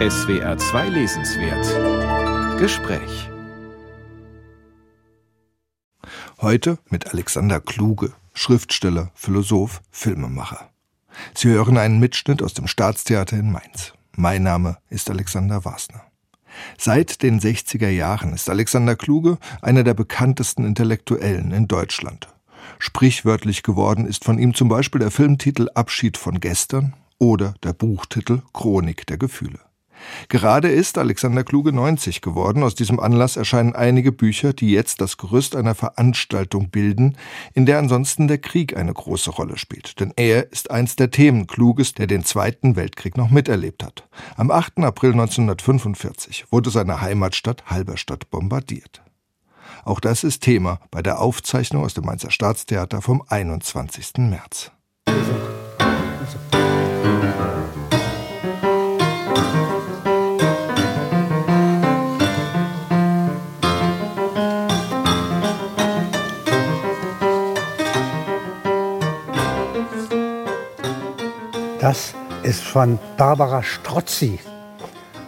SWR 2 Lesenswert Gespräch Heute mit Alexander Kluge, Schriftsteller, Philosoph, Filmemacher. Sie hören einen Mitschnitt aus dem Staatstheater in Mainz. Mein Name ist Alexander Wasner. Seit den 60er Jahren ist Alexander Kluge einer der bekanntesten Intellektuellen in Deutschland. Sprichwörtlich geworden ist von ihm zum Beispiel der Filmtitel Abschied von gestern oder der Buchtitel Chronik der Gefühle. Gerade ist Alexander Kluge 90 geworden. Aus diesem Anlass erscheinen einige Bücher, die jetzt das Gerüst einer Veranstaltung bilden, in der ansonsten der Krieg eine große Rolle spielt. Denn er ist eins der Themen Kluges, der den Zweiten Weltkrieg noch miterlebt hat. Am 8. April 1945 wurde seine Heimatstadt Halberstadt bombardiert. Auch das ist Thema bei der Aufzeichnung aus dem Mainzer Staatstheater vom 21. März. Das ist von Barbara Strozzi,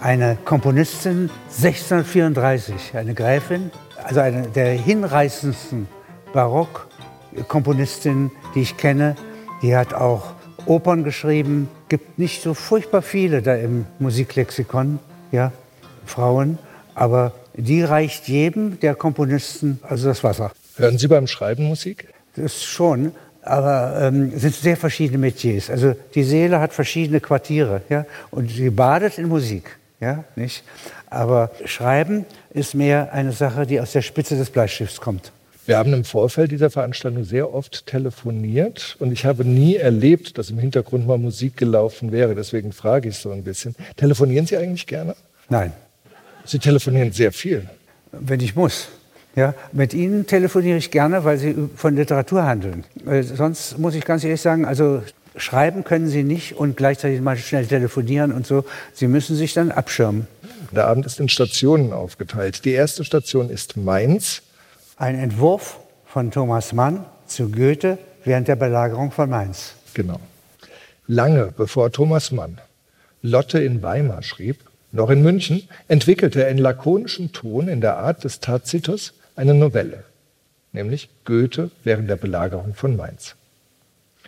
eine Komponistin 1634, eine Gräfin, also eine der hinreißendsten Barockkomponistinnen, die ich kenne. Die hat auch Opern geschrieben, gibt nicht so furchtbar viele da im Musiklexikon, ja, Frauen, aber die reicht jedem der Komponisten also das Wasser. Hören Sie beim Schreiben Musik? Das schon, aber ähm, es sind sehr verschiedene Metiers. Also die Seele hat verschiedene Quartiere, ja, und sie badet in Musik, ja, nicht? Aber Schreiben ist mehr eine Sache, die aus der Spitze des Bleistifts kommt. Wir haben im Vorfeld dieser Veranstaltung sehr oft telefoniert und ich habe nie erlebt, dass im Hintergrund mal Musik gelaufen wäre. Deswegen frage ich so ein bisschen. Telefonieren Sie eigentlich gerne? Nein. Sie telefonieren sehr viel. Wenn ich muss. Ja, mit Ihnen telefoniere ich gerne, weil Sie von Literatur handeln. Äh, sonst muss ich ganz ehrlich sagen, also schreiben können Sie nicht und gleichzeitig mal schnell telefonieren und so. Sie müssen sich dann abschirmen. Der Abend ist in Stationen aufgeteilt. Die erste Station ist Mainz. Ein Entwurf von Thomas Mann zu Goethe während der Belagerung von Mainz. Genau. Lange bevor Thomas Mann Lotte in Weimar schrieb, noch in München, entwickelte er in lakonischem Ton in der Art des Tacitus eine Novelle, nämlich Goethe während der Belagerung von Mainz.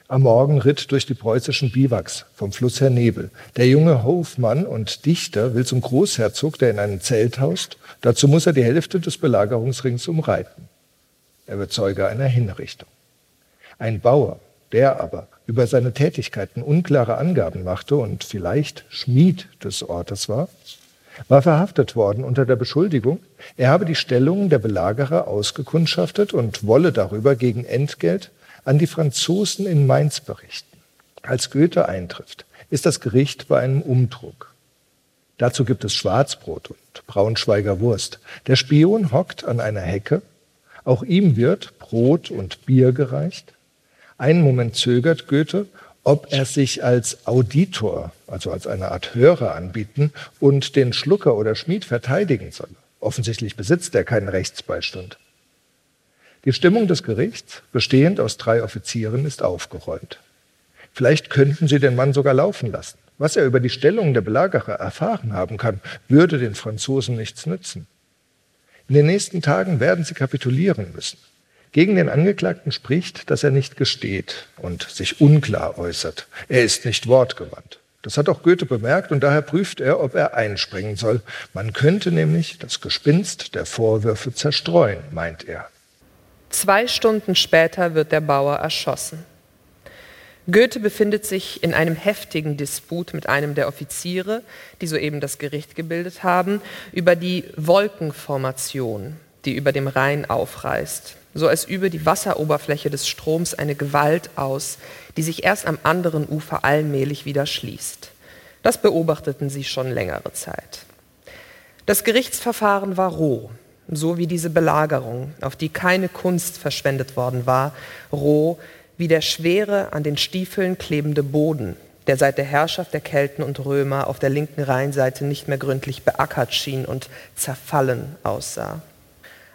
Am Morgen ritt durch die preußischen Biwaks vom Fluss her Nebel. Der junge Hofmann und Dichter will zum Großherzog, der in einem Zelt haust. Dazu muss er die Hälfte des Belagerungsrings umreiten. Er wird Zeuge einer Hinrichtung. Ein Bauer, der aber über seine Tätigkeiten unklare Angaben machte und vielleicht Schmied des Ortes war, war verhaftet worden unter der Beschuldigung, er habe die Stellungen der Belagerer ausgekundschaftet und wolle darüber gegen Entgelt an die Franzosen in Mainz berichten. Als Goethe eintrifft, ist das Gericht bei einem Umdruck. Dazu gibt es Schwarzbrot und Braunschweiger Wurst. Der Spion hockt an einer Hecke. Auch ihm wird Brot und Bier gereicht. Einen Moment zögert Goethe, ob er sich als Auditor, also als eine Art Hörer anbieten und den Schlucker oder Schmied verteidigen soll. Offensichtlich besitzt er keinen Rechtsbeistand. Die Stimmung des Gerichts, bestehend aus drei Offizieren, ist aufgeräumt. Vielleicht könnten sie den Mann sogar laufen lassen. Was er über die Stellung der Belagerer erfahren haben kann, würde den Franzosen nichts nützen. In den nächsten Tagen werden sie kapitulieren müssen. Gegen den Angeklagten spricht, dass er nicht gesteht und sich unklar äußert. Er ist nicht wortgewandt. Das hat auch Goethe bemerkt und daher prüft er, ob er einspringen soll. Man könnte nämlich das Gespinst der Vorwürfe zerstreuen, meint er. Zwei Stunden später wird der Bauer erschossen. Goethe befindet sich in einem heftigen Disput mit einem der Offiziere, die soeben das Gericht gebildet haben, über die Wolkenformation, die über dem Rhein aufreißt, so als über die Wasseroberfläche des Stroms eine Gewalt aus, die sich erst am anderen Ufer allmählich wieder schließt. Das beobachteten sie schon längere Zeit. Das Gerichtsverfahren war roh so wie diese Belagerung, auf die keine Kunst verschwendet worden war, roh wie der schwere an den Stiefeln klebende Boden, der seit der Herrschaft der Kelten und Römer auf der linken Rheinseite nicht mehr gründlich beackert schien und zerfallen aussah.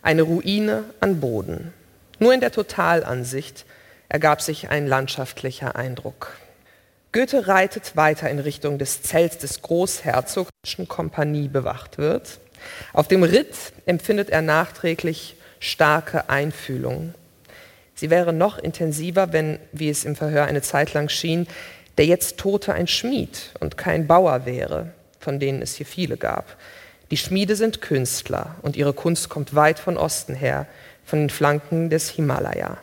Eine Ruine an Boden. Nur in der Totalansicht ergab sich ein landschaftlicher Eindruck. Goethe reitet weiter in Richtung des Zelts des Großherzogs, Kompanie bewacht wird. Auf dem Ritt empfindet er nachträglich starke Einfühlung. Sie wäre noch intensiver, wenn, wie es im Verhör eine Zeit lang schien, der jetzt Tote ein Schmied und kein Bauer wäre, von denen es hier viele gab. Die Schmiede sind Künstler und ihre Kunst kommt weit von Osten her, von den Flanken des Himalaya.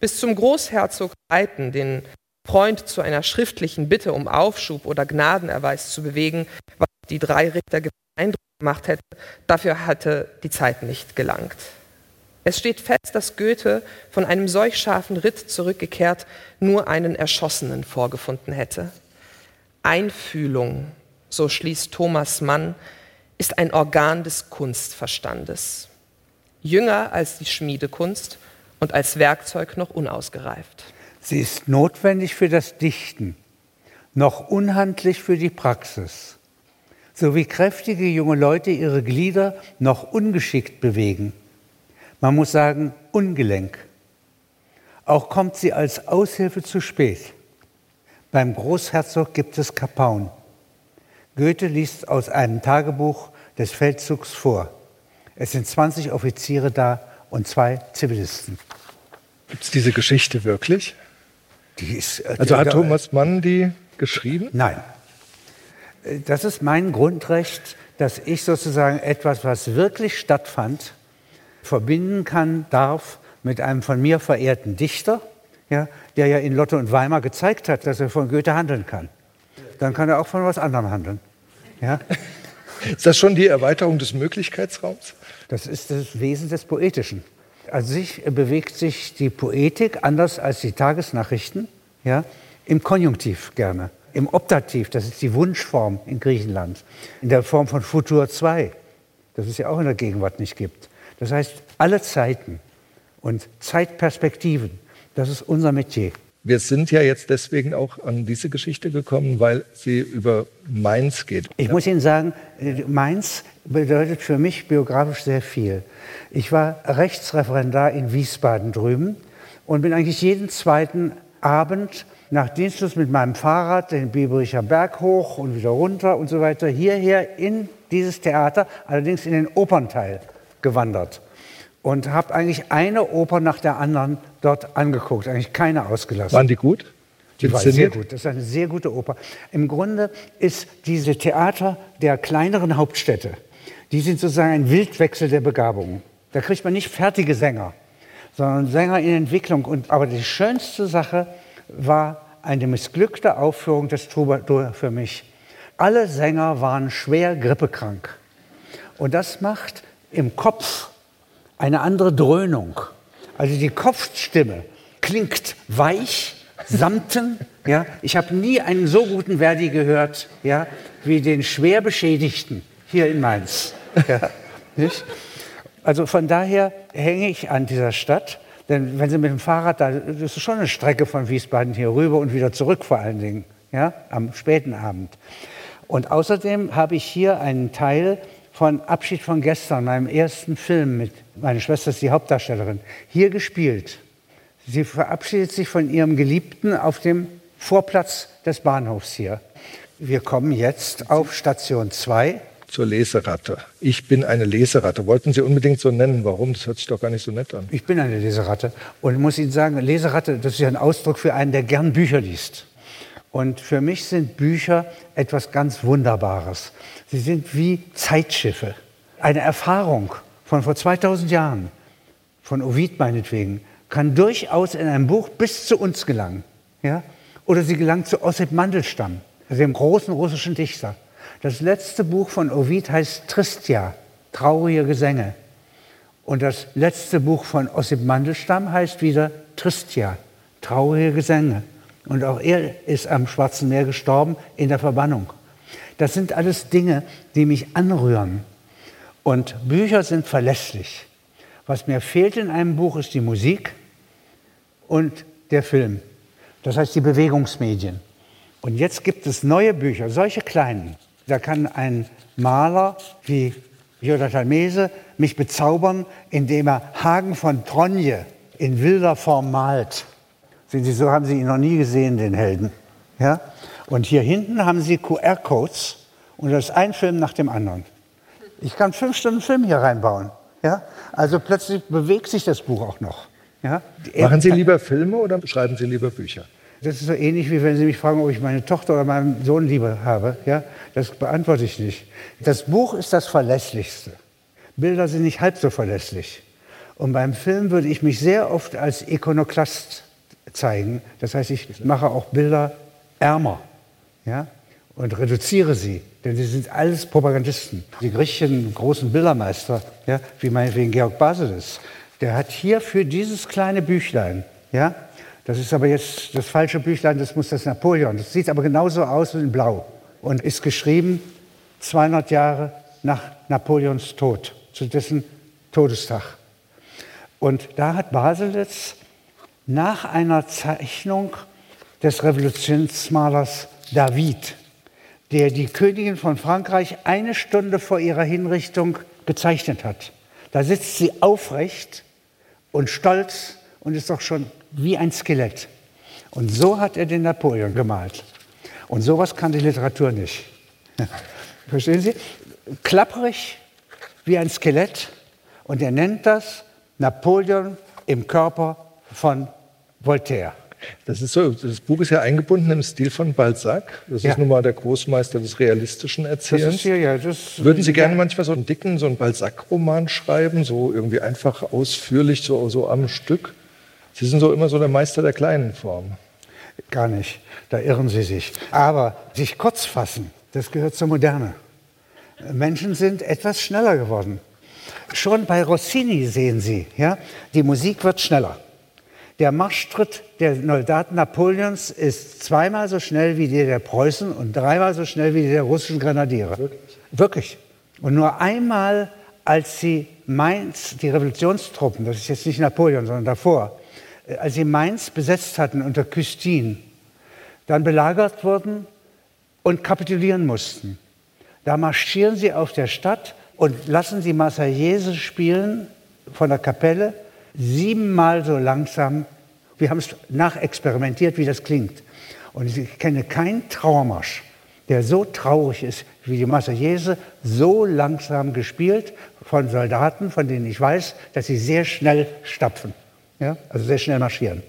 Bis zum Großherzog Reiten, den Freund zu einer schriftlichen Bitte um Aufschub oder Gnadenerweis zu bewegen, was die drei Richter Eindruck gemacht hätte, dafür hatte die Zeit nicht gelangt. Es steht fest, dass Goethe von einem solch scharfen Ritt zurückgekehrt nur einen Erschossenen vorgefunden hätte. Einfühlung, so schließt Thomas Mann, ist ein Organ des Kunstverstandes. Jünger als die Schmiedekunst und als Werkzeug noch unausgereift. Sie ist notwendig für das Dichten, noch unhandlich für die Praxis. So wie kräftige junge Leute ihre Glieder noch ungeschickt bewegen man muss sagen, ungelenk. Auch kommt sie als Aushilfe zu spät. Beim Großherzog gibt es Kapaun. Goethe liest aus einem Tagebuch des Feldzugs vor. Es sind 20 Offiziere da und zwei Zivilisten. Gibt es diese Geschichte wirklich? Die ist, äh, also hat Thomas Mann die geschrieben? Nein. Äh, das ist mein Grundrecht, dass ich sozusagen etwas, was wirklich stattfand, verbinden kann, darf mit einem von mir verehrten Dichter, ja, der ja in Lotte und Weimar gezeigt hat, dass er von Goethe handeln kann. Dann kann er auch von was anderem handeln. Ja? Ist das schon die Erweiterung des Möglichkeitsraums? Das ist das Wesen des Poetischen. An sich bewegt sich die Poetik anders als die Tagesnachrichten ja, im Konjunktiv gerne, im Optativ, das ist die Wunschform in Griechenland, in der Form von Futur 2, das es ja auch in der Gegenwart nicht gibt. Das heißt, alle Zeiten und Zeitperspektiven, das ist unser Metier. Wir sind ja jetzt deswegen auch an diese Geschichte gekommen, weil sie über Mainz geht. Ich muss Ihnen sagen, Mainz bedeutet für mich biografisch sehr viel. Ich war Rechtsreferendar in Wiesbaden drüben und bin eigentlich jeden zweiten Abend nach Dienstschluss mit meinem Fahrrad den Biebricher Berg hoch und wieder runter und so weiter hierher in dieses Theater, allerdings in den Opernteil gewandert und habe eigentlich eine Oper nach der anderen dort angeguckt, eigentlich keine ausgelassen. Waren die gut? Die war sehr gut. Das ist eine sehr gute Oper. Im Grunde ist diese Theater der kleineren Hauptstädte, die sind sozusagen ein Wildwechsel der Begabungen. Da kriegt man nicht fertige Sänger, sondern Sänger in Entwicklung. Und, aber die schönste Sache war eine missglückte Aufführung des Troubadour für mich. Alle Sänger waren schwer grippekrank. Und das macht im Kopf eine andere Dröhnung. Also die Kopfstimme klingt weich, samten. Ja? Ich habe nie einen so guten Verdi gehört ja, wie den schwer Beschädigten hier in Mainz. Ja, nicht? Also von daher hänge ich an dieser Stadt. Denn wenn Sie mit dem Fahrrad, da, das ist schon eine Strecke von Wiesbaden hier rüber und wieder zurück vor allen Dingen, ja, am späten Abend. Und außerdem habe ich hier einen Teil von Abschied von gestern, meinem ersten Film mit, meine Schwester ist die Hauptdarstellerin, hier gespielt. Sie verabschiedet sich von ihrem Geliebten auf dem Vorplatz des Bahnhofs hier. Wir kommen jetzt auf Station 2. Zur Leseratte. Ich bin eine Leseratte. Wollten Sie unbedingt so nennen? Warum? Das hört sich doch gar nicht so nett an. Ich bin eine Leseratte. Und muss Ihnen sagen, Leseratte, das ist ja ein Ausdruck für einen, der gern Bücher liest. Und für mich sind Bücher etwas ganz Wunderbares. Sie sind wie Zeitschiffe. Eine Erfahrung von vor 2000 Jahren, von Ovid meinetwegen, kann durchaus in einem Buch bis zu uns gelangen. Ja? Oder sie gelangt zu Ossip Mandelstam, dem großen russischen Dichter. Das letzte Buch von Ovid heißt Tristia, traurige Gesänge. Und das letzte Buch von Ossip Mandelstam heißt wieder Tristia, traurige Gesänge. Und auch er ist am Schwarzen Meer gestorben in der Verbannung. Das sind alles Dinge, die mich anrühren. Und Bücher sind verlässlich. Was mir fehlt in einem Buch ist die Musik und der Film. Das heißt die Bewegungsmedien. Und jetzt gibt es neue Bücher, solche kleinen. Da kann ein Maler wie Jonathan Mese mich bezaubern, indem er Hagen von Tronje in wilder Form malt. Sehen Sie, so haben Sie ihn noch nie gesehen, den Helden. Ja? Und hier hinten haben Sie QR-Codes und das ist ein Film nach dem anderen. Ich kann fünf Stunden Film hier reinbauen. Ja? Also plötzlich bewegt sich das Buch auch noch. Ja? Machen Sie lieber Filme oder schreiben Sie lieber Bücher? Das ist so ähnlich, wie wenn Sie mich fragen, ob ich meine Tochter oder meinen Sohn liebe habe. Ja? Das beantworte ich nicht. Das Buch ist das Verlässlichste. Bilder sind nicht halb so verlässlich. Und beim Film würde ich mich sehr oft als Ikonoklast zeigen. Das heißt, ich mache auch Bilder ärmer ja? und reduziere sie. Denn sie sind alles Propagandisten. Die griechischen großen Bildermeister, ja, wie meinetwegen Georg Baselis, der hat hier für dieses kleine Büchlein, ja, das ist aber jetzt das falsche Büchlein, das muss das Napoleon. Das sieht aber genauso aus wie in Blau und ist geschrieben 200 Jahre nach Napoleons Tod, zu dessen Todestag. Und da hat Baselitz nach einer Zeichnung des Revolutionsmalers David, der die Königin von Frankreich eine Stunde vor ihrer Hinrichtung gezeichnet hat. Da sitzt sie aufrecht und stolz und ist doch schon wie ein Skelett. Und so hat er den Napoleon gemalt. Und sowas kann die Literatur nicht. Verstehen Sie? Klapperig wie ein Skelett. Und er nennt das Napoleon im Körper von Voltaire. Das ist so, das Buch ist ja eingebunden im Stil von Balzac. Das ja. ist nun mal der Großmeister des realistischen Erzählens. Hier, ja, das, Würden Sie gerne manchmal so einen dicken, so einen Balzac-Roman schreiben, so irgendwie einfach ausführlich, so, so am Stück? Sie sind so immer so der Meister der kleinen Form. Gar nicht, da irren Sie sich. Aber sich kurz fassen, das gehört zur Moderne. Menschen sind etwas schneller geworden. Schon bei Rossini sehen Sie, ja, die Musik wird schneller. Der Marschtritt der Soldaten Napoleons ist zweimal so schnell wie der der Preußen und dreimal so schnell wie der der russischen Grenadiere. Wirklich? Wirklich. Und nur einmal, als sie Mainz, die Revolutionstruppen, das ist jetzt nicht Napoleon, sondern davor, äh, als sie Mainz besetzt hatten unter Küstin, dann belagert wurden und kapitulieren mussten. Da marschieren sie auf der Stadt und lassen sie Marseillaise spielen von der Kapelle siebenmal so langsam. Wir haben es nachexperimentiert, wie das klingt. Und ich kenne keinen Trauermarsch, der so traurig ist wie die Marseillaise, so langsam gespielt von Soldaten, von denen ich weiß, dass sie sehr schnell stapfen, ja? also sehr schnell marschieren.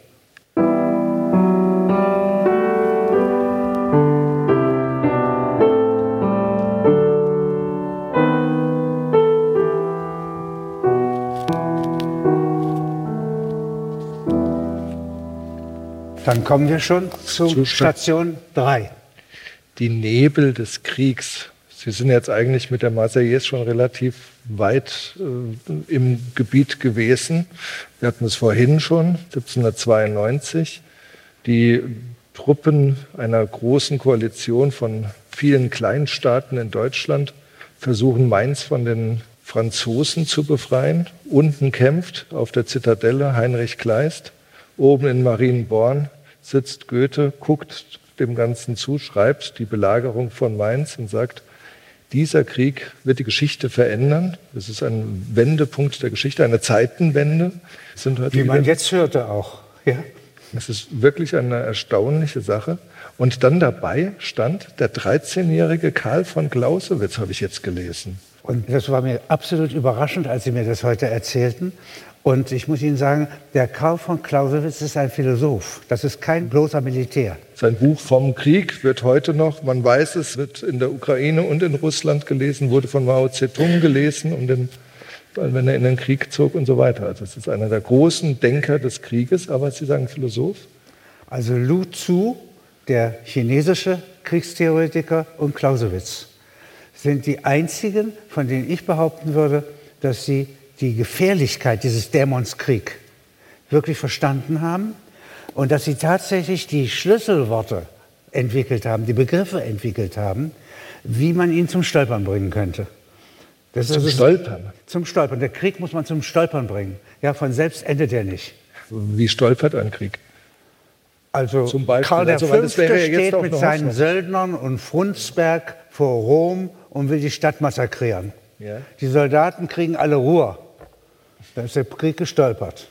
Dann kommen wir schon zu, zu Station 3. Die Nebel des Kriegs. Sie sind jetzt eigentlich mit der Marseillaise schon relativ weit äh, im Gebiet gewesen. Wir hatten es vorhin schon, 1792. Die Truppen einer großen Koalition von vielen Kleinstaaten in Deutschland versuchen Mainz von den Franzosen zu befreien. Unten kämpft auf der Zitadelle Heinrich Kleist oben in Marienborn sitzt Goethe, guckt dem Ganzen zu, schreibt die Belagerung von Mainz und sagt, dieser Krieg wird die Geschichte verändern. Das ist ein Wendepunkt der Geschichte, eine Zeitenwende. Wie man jetzt hörte auch. Ja. Das ist wirklich eine erstaunliche Sache. Und dann dabei stand der 13-jährige Karl von Clausewitz, habe ich jetzt gelesen. Und das war mir absolut überraschend, als Sie mir das heute erzählten. Und ich muss Ihnen sagen, der Karl von Clausewitz ist ein Philosoph. Das ist kein bloßer Militär. Sein Buch vom Krieg wird heute noch, man weiß es, wird in der Ukraine und in Russland gelesen, wurde von Mao Zedong gelesen, um den, wenn er in den Krieg zog und so weiter. Also es ist einer der großen Denker des Krieges, aber Sie sagen Philosoph? Also Lu Tzu, der chinesische Kriegstheoretiker, und Clausewitz sind die einzigen, von denen ich behaupten würde, dass sie die Gefährlichkeit dieses Dämons Krieg wirklich verstanden haben und dass sie tatsächlich die Schlüsselworte entwickelt haben, die Begriffe entwickelt haben, wie man ihn zum Stolpern bringen könnte. Das zum ist, Stolpern? Zum Stolpern. Der Krieg muss man zum Stolpern bringen. Ja, von selbst endet er nicht. Wie stolpert ein Krieg? Also Zum Beispiel, Karl der also, Fünfte steht mit seinen Söldnern und Frundsberg vor Rom und will die Stadt massakrieren. Ja. Die Soldaten kriegen alle Ruhe. Da ist der Krieg gestolpert.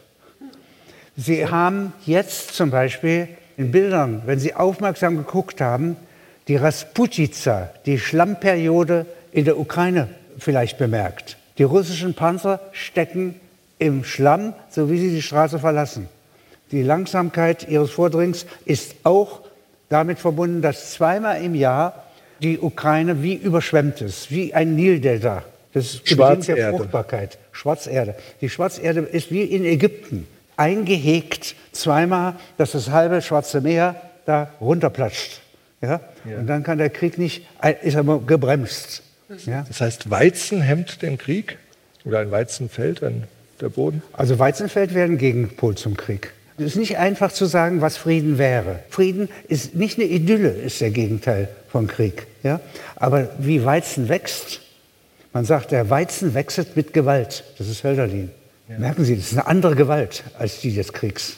Sie haben jetzt zum Beispiel in Bildern, wenn Sie aufmerksam geguckt haben, die Rasputica, die Schlammperiode in der Ukraine vielleicht bemerkt. Die russischen Panzer stecken im Schlamm, so wie sie die Straße verlassen. Die Langsamkeit ihres Vordringens ist auch damit verbunden, dass zweimal im Jahr die Ukraine wie überschwemmt ist, wie ein Nildelta. Das ist Schwarzerde. der Fruchtbarkeit. Schwarzerde. Die Schwarzerde ist wie in Ägypten eingehegt zweimal, dass das halbe Schwarze Meer da runterplatscht. Ja? ja? Und dann kann der Krieg nicht, ist aber gebremst. Ja? Das heißt, Weizen hemmt den Krieg oder ein Weizenfeld, ein, der Boden? Also Weizenfeld wäre ein Gegenpol zum Krieg. Es ist nicht einfach zu sagen, was Frieden wäre. Frieden ist nicht eine Idylle, ist der Gegenteil von Krieg. Ja? Aber wie Weizen wächst, man sagt, der Weizen wechselt mit Gewalt. Das ist Hölderlin. Ja. Merken Sie, das ist eine andere Gewalt als die des Kriegs.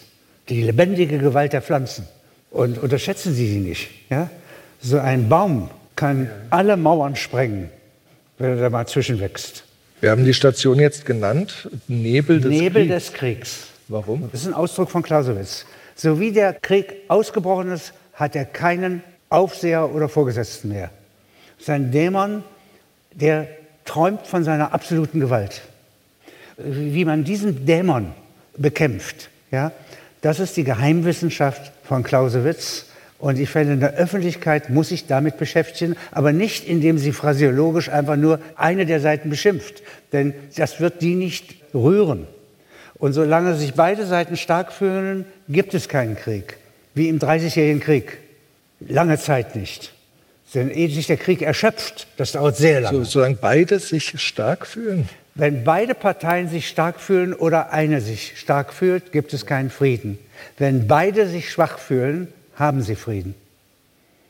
Die lebendige Gewalt der Pflanzen. Und unterschätzen Sie sie nicht. Ja? So ein Baum kann alle Mauern sprengen, wenn er da mal zwischenwächst. Wir haben die Station jetzt genannt, Nebel des Nebel Kriegs. des Kriegs. Warum? Das ist ein Ausdruck von Clausewitz. So wie der Krieg ausgebrochen ist, hat er keinen Aufseher oder Vorgesetzten mehr. Sein Dämon, der träumt von seiner absoluten Gewalt. Wie man diesen Dämon bekämpft, ja, das ist die Geheimwissenschaft von Clausewitz. Und ich finde, in der Öffentlichkeit muss sich damit beschäftigen, aber nicht, indem sie phrasiologisch einfach nur eine der Seiten beschimpft. Denn das wird die nicht rühren. Und solange sich beide Seiten stark fühlen, gibt es keinen Krieg. Wie im Dreißigjährigen Krieg. Lange Zeit nicht. Denn ehe sich der Krieg erschöpft, das dauert sehr lange. So, solange beide sich stark fühlen? Wenn beide Parteien sich stark fühlen oder eine sich stark fühlt, gibt es keinen Frieden. Wenn beide sich schwach fühlen, haben sie Frieden.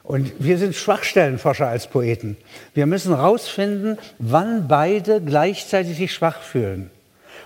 Und wir sind Schwachstellenforscher als Poeten. Wir müssen herausfinden, wann beide gleichzeitig sich schwach fühlen.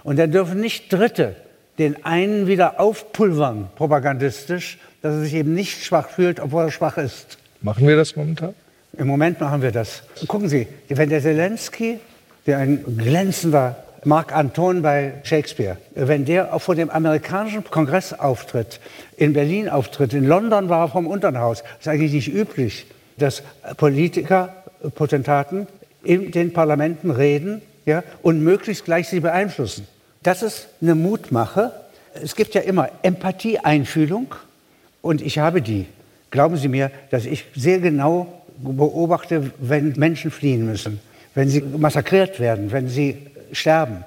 Und dann dürfen nicht Dritte den einen wieder aufpulvern, propagandistisch, dass er sich eben nicht schwach fühlt, obwohl er schwach ist. Machen wir das momentan? Im Moment machen wir das. Gucken Sie, wenn der Zelensky, der ein glänzender Marc Anton bei Shakespeare, wenn der vor dem amerikanischen Kongress auftritt, in Berlin auftritt, in London war er vom Unterhaus, ist eigentlich nicht üblich, dass Politiker, Potentaten in den Parlamenten reden ja, und möglichst gleich sie beeinflussen. Das ist eine Mutmache. Es gibt ja immer Empathie, Einfühlung und ich habe die. Glauben Sie mir, dass ich sehr genau beobachte, wenn Menschen fliehen müssen, wenn sie massakriert werden, wenn sie sterben.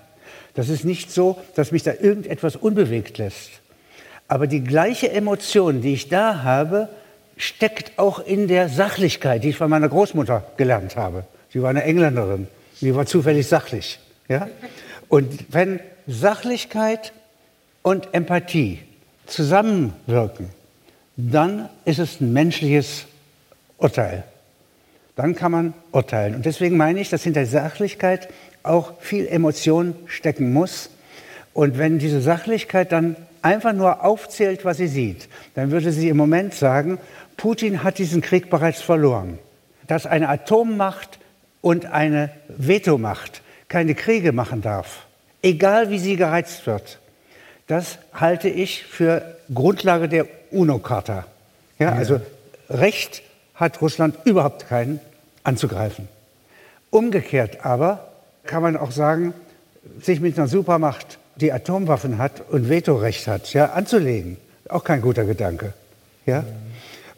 Das ist nicht so, dass mich da irgendetwas unbewegt lässt. Aber die gleiche Emotion, die ich da habe, steckt auch in der Sachlichkeit, die ich von meiner Großmutter gelernt habe. Sie war eine Engländerin, sie war zufällig sachlich. Ja? Und wenn Sachlichkeit und Empathie zusammenwirken, dann ist es ein menschliches Urteil. Dann kann man urteilen. Und deswegen meine ich, dass hinter Sachlichkeit auch viel Emotion stecken muss. Und wenn diese Sachlichkeit dann einfach nur aufzählt, was sie sieht, dann würde sie im Moment sagen, Putin hat diesen Krieg bereits verloren. Dass eine Atommacht und eine Vetomacht keine Kriege machen darf, egal wie sie gereizt wird, das halte ich für Grundlage der UNO-Charta. Ja, ja. Also Recht hat Russland überhaupt keinen anzugreifen. Umgekehrt aber kann man auch sagen, sich mit einer Supermacht, die Atomwaffen hat und Vetorecht hat, ja, anzulegen. Auch kein guter Gedanke. Ja?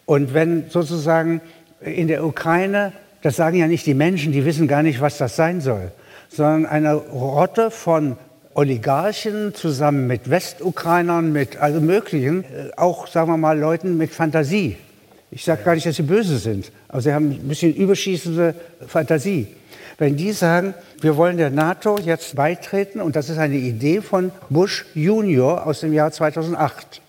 Und wenn sozusagen in der Ukraine, das sagen ja nicht die Menschen, die wissen gar nicht, was das sein soll, sondern eine Rotte von Oligarchen zusammen mit Westukrainern, mit also möglichen, auch sagen wir mal Leuten mit Fantasie. Ich sage gar nicht, dass sie böse sind, aber sie haben ein bisschen überschießende Fantasie. Wenn die sagen, wir wollen der NATO jetzt beitreten, und das ist eine Idee von Bush Junior aus dem Jahr 2008,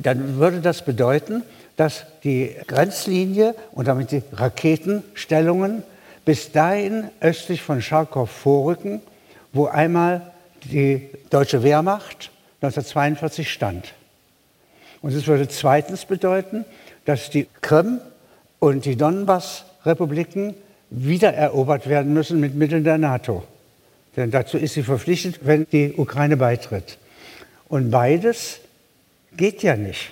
dann würde das bedeuten, dass die Grenzlinie und damit die Raketenstellungen bis dahin östlich von Charkow vorrücken, wo einmal die deutsche Wehrmacht 1942 stand. Und es würde zweitens bedeuten, dass die Krim und die Donbass-Republiken wiedererobert werden müssen mit Mitteln der NATO. Denn dazu ist sie verpflichtet, wenn die Ukraine beitritt. Und beides geht ja nicht.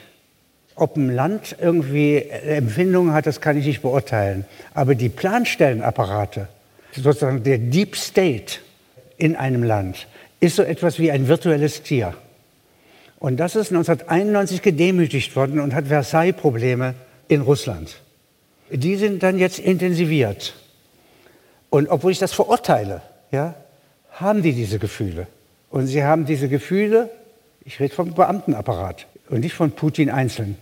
Ob ein Land irgendwie Empfindungen hat, das kann ich nicht beurteilen. Aber die Planstellenapparate, sozusagen der Deep State in einem Land, ist so etwas wie ein virtuelles Tier. Und das ist 1991 gedemütigt worden und hat Versailles-Probleme in Russland. Die sind dann jetzt intensiviert. Und obwohl ich das verurteile, ja, haben die diese Gefühle. Und sie haben diese Gefühle, ich rede vom Beamtenapparat und nicht von Putin einzeln.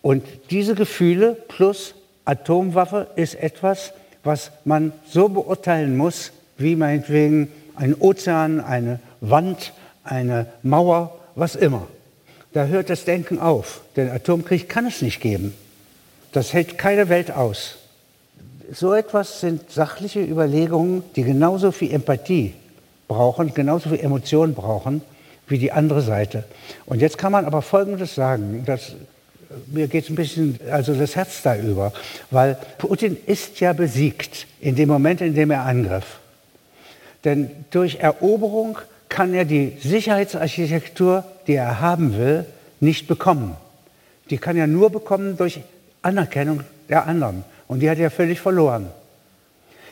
Und diese Gefühle plus Atomwaffe ist etwas, was man so beurteilen muss, wie meinetwegen ein Ozean, eine Wand, eine Mauer was immer. Da hört das Denken auf. Den Atomkrieg kann es nicht geben. Das hält keine Welt aus. So etwas sind sachliche Überlegungen, die genauso viel Empathie brauchen, genauso viel Emotion brauchen wie die andere Seite. Und jetzt kann man aber Folgendes sagen, dass mir geht ein bisschen also das Herz da über, weil Putin ist ja besiegt in dem Moment, in dem er angriff. Denn durch Eroberung kann er die Sicherheitsarchitektur, die er haben will, nicht bekommen. Die kann er nur bekommen durch Anerkennung der anderen. Und die hat er völlig verloren.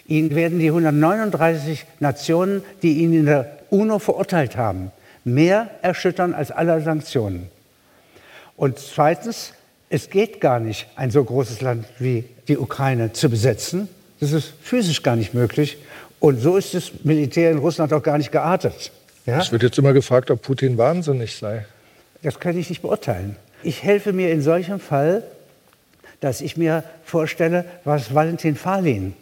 Ihn werden die 139 Nationen, die ihn in der UNO verurteilt haben, mehr erschüttern als alle Sanktionen. Und zweitens, es geht gar nicht, ein so großes Land wie die Ukraine zu besetzen. Das ist physisch gar nicht möglich. Und so ist das Militär in Russland auch gar nicht geartet. Ja? Es wird jetzt immer gefragt, ob Putin wahnsinnig sei. Das kann ich nicht beurteilen. Ich helfe mir in solchem Fall, dass ich mir vorstelle, was Valentin Falin,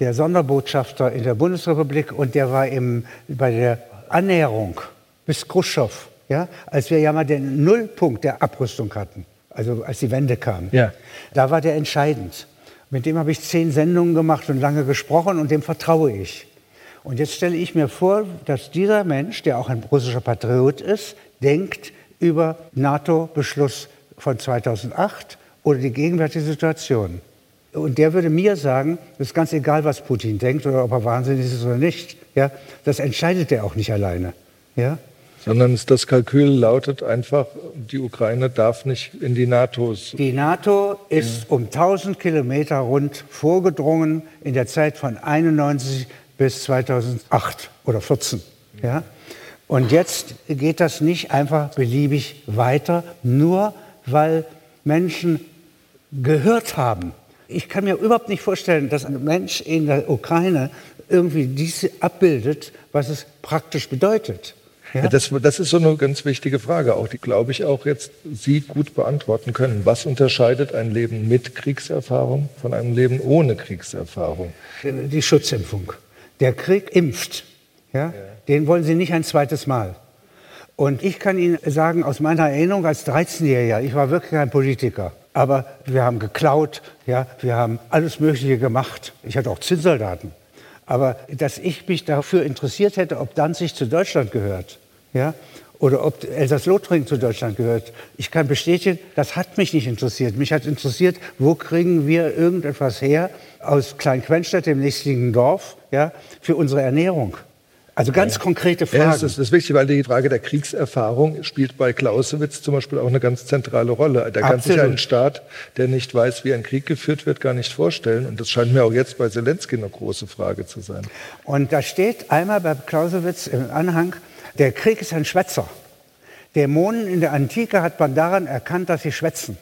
der Sonderbotschafter in der Bundesrepublik, und der war im, bei der Annäherung bis Khrushchev, ja, als wir ja mal den Nullpunkt der Abrüstung hatten, also als die Wende kam, ja. da war der entscheidend. Mit dem habe ich zehn Sendungen gemacht und lange gesprochen und dem vertraue ich. Und jetzt stelle ich mir vor, dass dieser Mensch, der auch ein russischer Patriot ist, denkt über NATO-Beschluss von 2008 oder die gegenwärtige Situation. Und der würde mir sagen, es ist ganz egal, was Putin denkt oder ob er wahnsinnig ist oder nicht. Ja, das entscheidet er auch nicht alleine. Ja? Sondern das Kalkül lautet einfach, die Ukraine darf nicht in die NATO. Die NATO ist ja. um 1000 Kilometer rund vorgedrungen in der Zeit von 91 bis 2008 oder 14. Ja? Und jetzt geht das nicht einfach beliebig weiter, nur weil Menschen gehört haben. Ich kann mir überhaupt nicht vorstellen, dass ein Mensch in der Ukraine irgendwie dies abbildet, was es praktisch bedeutet. Ja? Ja, das, das, ist so eine ganz wichtige Frage, auch die, glaube ich, auch jetzt Sie gut beantworten können. Was unterscheidet ein Leben mit Kriegserfahrung von einem Leben ohne Kriegserfahrung? Die Schutzimpfung. Der Krieg impft. Ja? Den wollen sie nicht ein zweites Mal. Und ich kann Ihnen sagen, aus meiner Erinnerung als 13-Jähriger, ich war wirklich kein Politiker, aber wir haben geklaut, ja, wir haben alles Mögliche gemacht. Ich hatte auch Zinssoldaten. Aber dass ich mich dafür interessiert hätte, ob Danzig zu Deutschland gehört, ja, oder ob Elsass-Lothringen zu Deutschland gehört. Ich kann bestätigen, das hat mich nicht interessiert. Mich hat interessiert, wo kriegen wir irgendetwas her aus Kleinquenstedt, dem nächsten Dorf, ja, für unsere Ernährung. Also ganz ja. konkrete Fragen. Ja, das, ist, das ist wichtig, weil die Frage der Kriegserfahrung spielt bei Clausewitz zum Beispiel auch eine ganz zentrale Rolle. Da kann sich ein Staat, der nicht weiß, wie ein Krieg geführt wird, gar nicht vorstellen. Und das scheint mir auch jetzt bei Zelensky eine große Frage zu sein. Und da steht einmal bei Clausewitz im Anhang, der Krieg ist ein Schwätzer. Dämonen in der Antike hat man daran erkannt, dass sie schwätzen.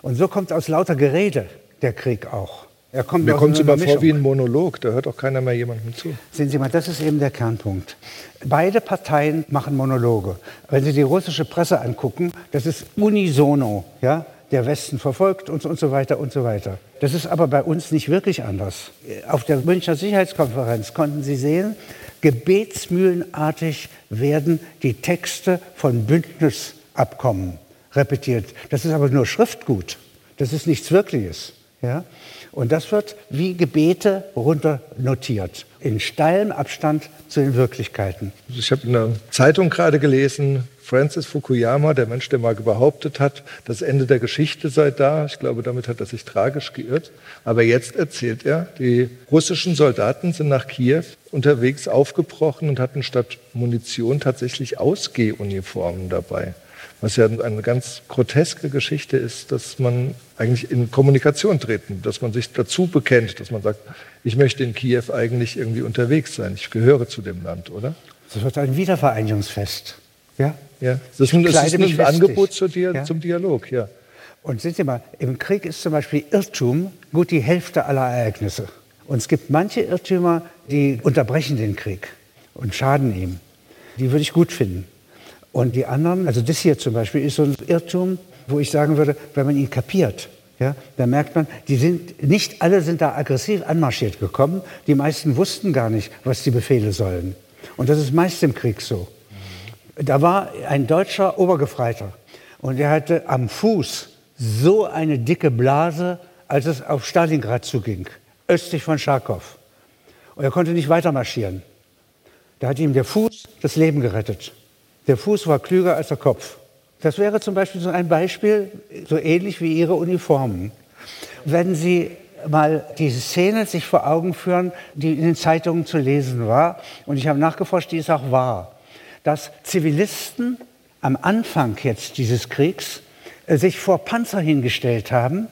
Und so kommt aus lauter Gerede der Krieg auch. Er kommt Mir kommt es immer vor wie ein Monolog, da hört auch keiner mehr jemandem zu. Sehen Sie mal, das ist eben der Kernpunkt. Beide Parteien machen Monologe. Wenn Sie die russische Presse angucken, das ist unisono. Ja? Der Westen verfolgt uns und so weiter und so weiter. Das ist aber bei uns nicht wirklich anders. Auf der Münchner Sicherheitskonferenz konnten Sie sehen, gebetsmühlenartig werden die Texte von Bündnisabkommen repetiert. Das ist aber nur Schriftgut. Das ist nichts Wirkliches. Ja? Und das wird wie Gebete runternotiert, in steilem Abstand zu den Wirklichkeiten. Ich habe in der Zeitung gerade gelesen, Francis Fukuyama, der Mensch, der mal behauptet hat, das Ende der Geschichte sei da. Ich glaube, damit hat er sich tragisch geirrt. Aber jetzt erzählt er, die russischen Soldaten sind nach Kiew unterwegs aufgebrochen und hatten statt Munition tatsächlich Ausgehuniformen dabei. Was ja eine ganz groteske Geschichte ist, dass man eigentlich in Kommunikation treten, dass man sich dazu bekennt, dass man sagt, ich möchte in Kiew eigentlich irgendwie unterwegs sein, ich gehöre zu dem Land, oder? Das wird ein Wiedervereinigungsfest. Ja? Ja, das ist ein, das ist ein Angebot zu dir, ja? zum Dialog, ja. Und sehen Sie mal, im Krieg ist zum Beispiel Irrtum gut die Hälfte aller Ereignisse. Und es gibt manche Irrtümer, die unterbrechen den Krieg und schaden ihm. Die würde ich gut finden. Und die anderen, also das hier zum Beispiel, ist so ein Irrtum, wo ich sagen würde, wenn man ihn kapiert, ja, dann merkt man, die sind, nicht alle sind da aggressiv anmarschiert gekommen. Die meisten wussten gar nicht, was die Befehle sollen. Und das ist meist im Krieg so. Da war ein deutscher Obergefreiter und er hatte am Fuß so eine dicke Blase, als es auf Stalingrad zuging, östlich von Charkow. Und er konnte nicht weiter marschieren. Da hat ihm der Fuß das Leben gerettet. Der Fuß war klüger als der Kopf. Das wäre zum Beispiel so ein Beispiel, so ähnlich wie Ihre Uniformen. Wenn Sie mal diese Szene sich vor Augen führen, die in den Zeitungen zu lesen war, und ich habe nachgeforscht, die ist auch wahr, dass Zivilisten am Anfang jetzt dieses Kriegs äh, sich vor Panzer hingestellt haben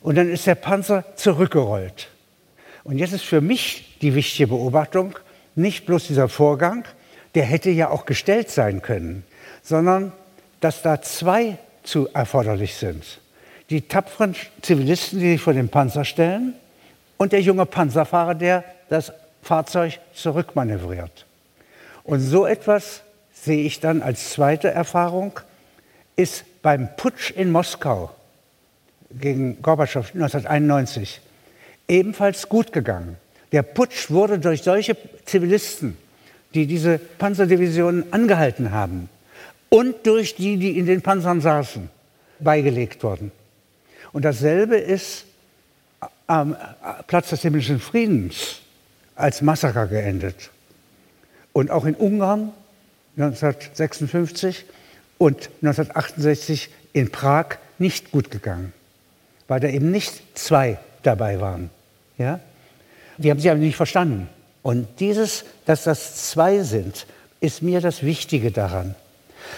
und dann ist der Panzer zurückgerollt. Und jetzt ist für mich die wichtige Beobachtung, nicht bloß dieser Vorgang, der hätte ja auch gestellt sein können, sondern dass da zwei zu erforderlich sind. Die tapferen Zivilisten, die sich vor den Panzer stellen und der junge Panzerfahrer, der das Fahrzeug zurückmanövriert. Und so etwas sehe ich dann als zweite Erfahrung, ist beim Putsch in Moskau gegen Gorbatschow 1991 ebenfalls gut gegangen. Der Putsch wurde durch solche Zivilisten, die diese Panzerdivisionen angehalten haben, und durch die, die in den Panzern saßen, beigelegt worden. Und dasselbe ist am Platz des himmlischen Friedens als Massaker geendet. Und auch in Ungarn 1956 und 1968 in Prag nicht gut gegangen, weil da eben nicht zwei dabei waren. Ja? Die haben sie aber nicht verstanden. Und dieses, dass das zwei sind, ist mir das Wichtige daran.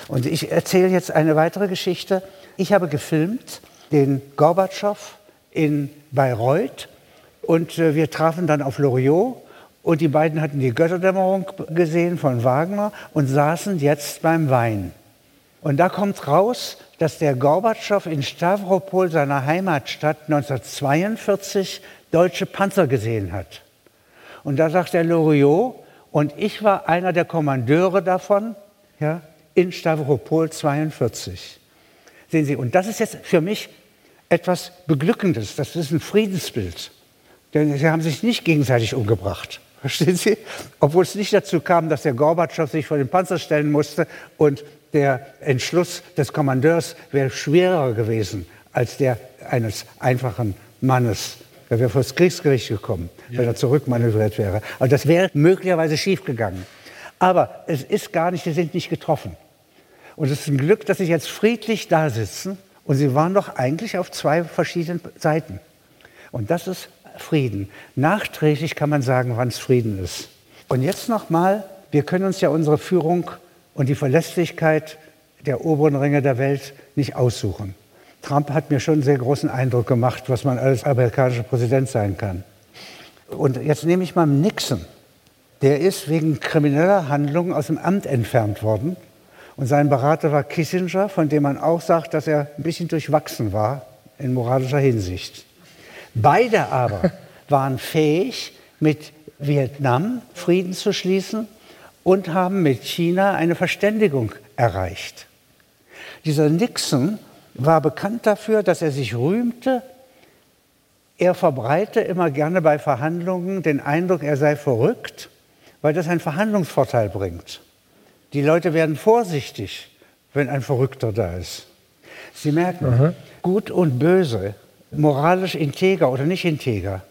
Und ich erzähle jetzt eine weitere Geschichte. Ich habe gefilmt den Gorbatschow in Bayreuth und äh, wir trafen dann auf Loriot und die beiden hatten die Götterdämmerung gesehen von Wagner und saßen jetzt beim Wein. Und da kommt raus, dass der Gorbatschow in Stavropol, seiner Heimatstadt, 1942 deutsche Panzer gesehen hat. Und da sagt der Loriot, und ich war einer der Kommandeure davon, ja, in Stavropol 42. Sehen Sie, und das ist jetzt für mich etwas Beglückendes, das ist ein Friedensbild. Denn sie haben sich nicht gegenseitig umgebracht. Verstehen Sie? Obwohl es nicht dazu kam, dass der Gorbatschow sich vor den Panzer stellen musste und der Entschluss des Kommandeurs wäre schwerer gewesen als der eines einfachen Mannes. Er wäre vor das Kriegsgericht gekommen, ja. wenn er zurückmanövriert wäre. Also das wäre möglicherweise schiefgegangen. Aber es ist gar nicht, sie sind nicht getroffen. Und es ist ein Glück, dass sie jetzt friedlich da sitzen und sie waren doch eigentlich auf zwei verschiedenen Seiten. Und das ist Frieden. Nachträglich kann man sagen, wann es Frieden ist. Und jetzt nochmal, wir können uns ja unsere Führung und die Verlässlichkeit der oberen Ränge der Welt nicht aussuchen. Trump hat mir schon einen sehr großen Eindruck gemacht, was man als amerikanischer Präsident sein kann. Und jetzt nehme ich mal Nixon. Der ist wegen krimineller Handlungen aus dem Amt entfernt worden. Und sein Berater war Kissinger, von dem man auch sagt, dass er ein bisschen durchwachsen war in moralischer Hinsicht. Beide aber waren fähig, mit Vietnam Frieden zu schließen und haben mit China eine Verständigung erreicht. Dieser Nixon war bekannt dafür, dass er sich rühmte, er verbreite immer gerne bei Verhandlungen den Eindruck, er sei verrückt, weil das einen Verhandlungsvorteil bringt. Die Leute werden vorsichtig, wenn ein Verrückter da ist. Sie merken, Aha. gut und böse, moralisch integer oder nicht integer,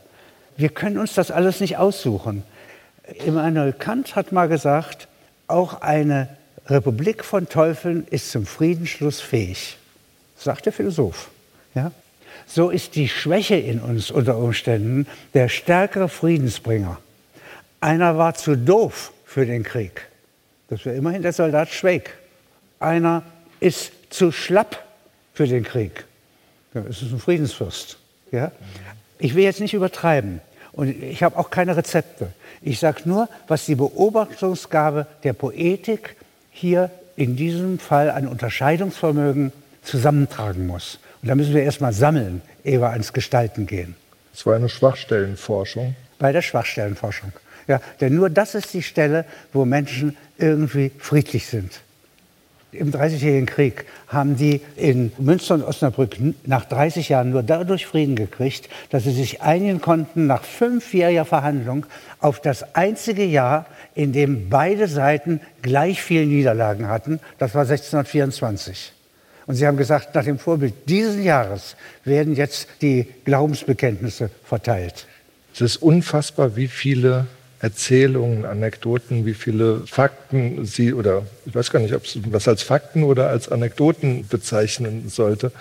wir können uns das alles nicht aussuchen. Immanuel Kant hat mal gesagt, auch eine Republik von Teufeln ist zum Friedensschluss fähig, sagt der Philosoph. Ja? So ist die Schwäche in uns unter Umständen der stärkere Friedensbringer. Einer war zu doof für den Krieg. Das wäre immerhin der Soldat Schweig. Einer ist zu schlapp für den Krieg. Es ist ein Friedensfürst. Ja? Ich will jetzt nicht übertreiben und ich habe auch keine Rezepte. Ich sage nur, was die Beobachtungsgabe der Poetik hier in diesem Fall an Unterscheidungsvermögen zusammentragen muss. Und da müssen wir erstmal sammeln, ehe wir ans Gestalten gehen. Es war eine Schwachstellenforschung. Bei der Schwachstellenforschung. Ja, denn nur das ist die Stelle, wo Menschen irgendwie friedlich sind. Im Dreißigjährigen Krieg haben die in Münster und Osnabrück nach 30 Jahren nur dadurch Frieden gekriegt, dass sie sich einigen konnten nach fünfjähriger Verhandlung auf das einzige Jahr, in dem beide Seiten gleich viele Niederlagen hatten. Das war 1624. Und sie haben gesagt, nach dem Vorbild dieses Jahres werden jetzt die Glaubensbekenntnisse verteilt. Es ist unfassbar, wie viele Erzählungen, Anekdoten, wie viele Fakten Sie oder ich weiß gar nicht, ob Sie das als Fakten oder als Anekdoten bezeichnen sollte,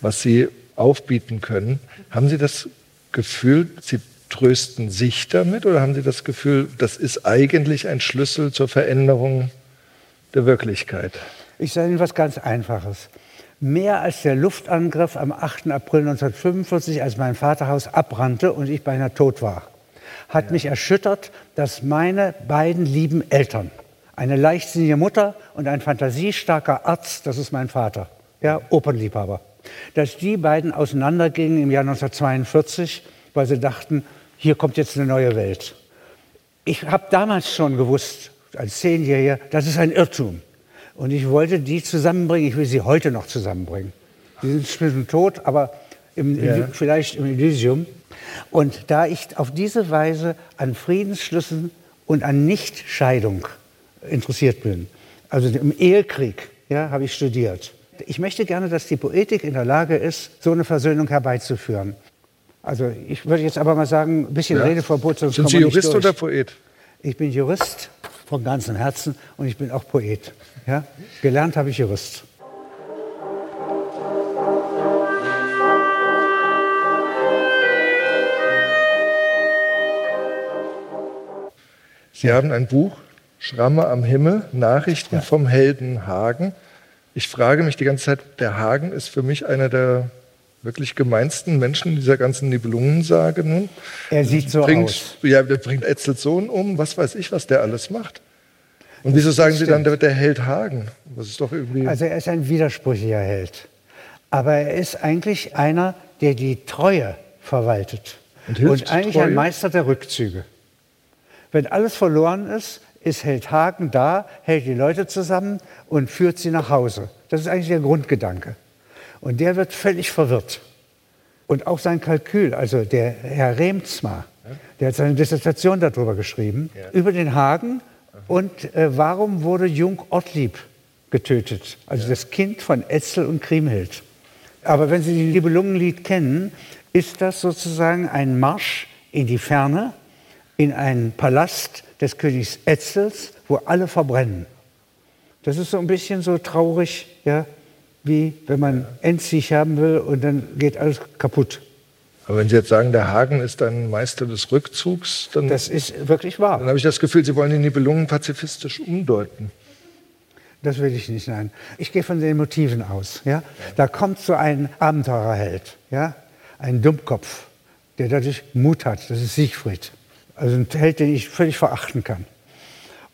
was Sie aufbieten können. Haben Sie das Gefühl, Sie trösten sich damit oder haben Sie das Gefühl, das ist eigentlich ein Schlüssel zur Veränderung der Wirklichkeit? Ich sage Ihnen was ganz Einfaches. Mehr als der Luftangriff am 8. April 1945, als mein Vaterhaus abbrannte und ich beinahe tot war hat ja. mich erschüttert, dass meine beiden lieben Eltern, eine leichtsinnige Mutter und ein fantasiestarker Arzt, das ist mein Vater, ja, Opernliebhaber, dass die beiden auseinandergingen im Jahr 1942, weil sie dachten, hier kommt jetzt eine neue Welt. Ich habe damals schon gewusst, als Zehnjähriger, das ist ein Irrtum. Und ich wollte die zusammenbringen, ich will sie heute noch zusammenbringen. Die sind schon tot, aber im, ja. vielleicht im Elysium. Und da ich auf diese Weise an Friedensschlüssen und an Nichtscheidung interessiert bin, also im Ehekrieg, ja, habe ich studiert. Ich möchte gerne, dass die Poetik in der Lage ist, so eine Versöhnung herbeizuführen. Also ich würde jetzt aber mal sagen, ein bisschen ja. Redeverbot. Sonst Sind Sie Jurist oder Poet? Ich bin Jurist von ganzem Herzen und ich bin auch Poet. Ja? Gelernt habe ich Jurist. Sie haben ein Buch, Schramme am Himmel, Nachrichten ja. vom Helden Hagen. Ich frage mich die ganze Zeit, der Hagen ist für mich einer der wirklich gemeinsten Menschen dieser ganzen Nibelungensage nun. Er sieht so bringt, aus. Ja, der bringt Etzels Sohn um, was weiß ich, was der alles macht. Und wieso sagen Sie dann, der, der Held Hagen? Das ist doch irgendwie. Also er ist ein widersprüchlicher Held. Aber er ist eigentlich einer, der die Treue verwaltet. Und, und eigentlich Treue? ein Meister der Rückzüge. Wenn alles verloren ist, ist hält Hagen da, hält die Leute zusammen und führt sie nach Hause. Das ist eigentlich der Grundgedanke. Und der wird völlig verwirrt. Und auch sein Kalkül, also der Herr Remzma, der hat seine Dissertation darüber geschrieben, ja. über den Hagen und äh, warum wurde Jung Ottlieb getötet, also ja. das Kind von Etzel und Kriemhild. Aber wenn Sie die Nibelungenlied kennen, ist das sozusagen ein Marsch in die Ferne, in einen Palast des Königs Etzels, wo alle verbrennen. Das ist so ein bisschen so traurig, ja, wie wenn man Endsieg haben will und dann geht alles kaputt. Aber wenn Sie jetzt sagen, der Hagen ist ein Meister des Rückzugs, dann. Das ist wirklich wahr. Dann habe ich das Gefühl, Sie wollen die Nibelungen pazifistisch umdeuten. Das will ich nicht, nein. Ich gehe von den Motiven aus. Ja? Da kommt so ein Abenteurerheld, ja? ein Dummkopf, der dadurch Mut hat. Das ist Siegfried. Also ein Held, den ich völlig verachten kann.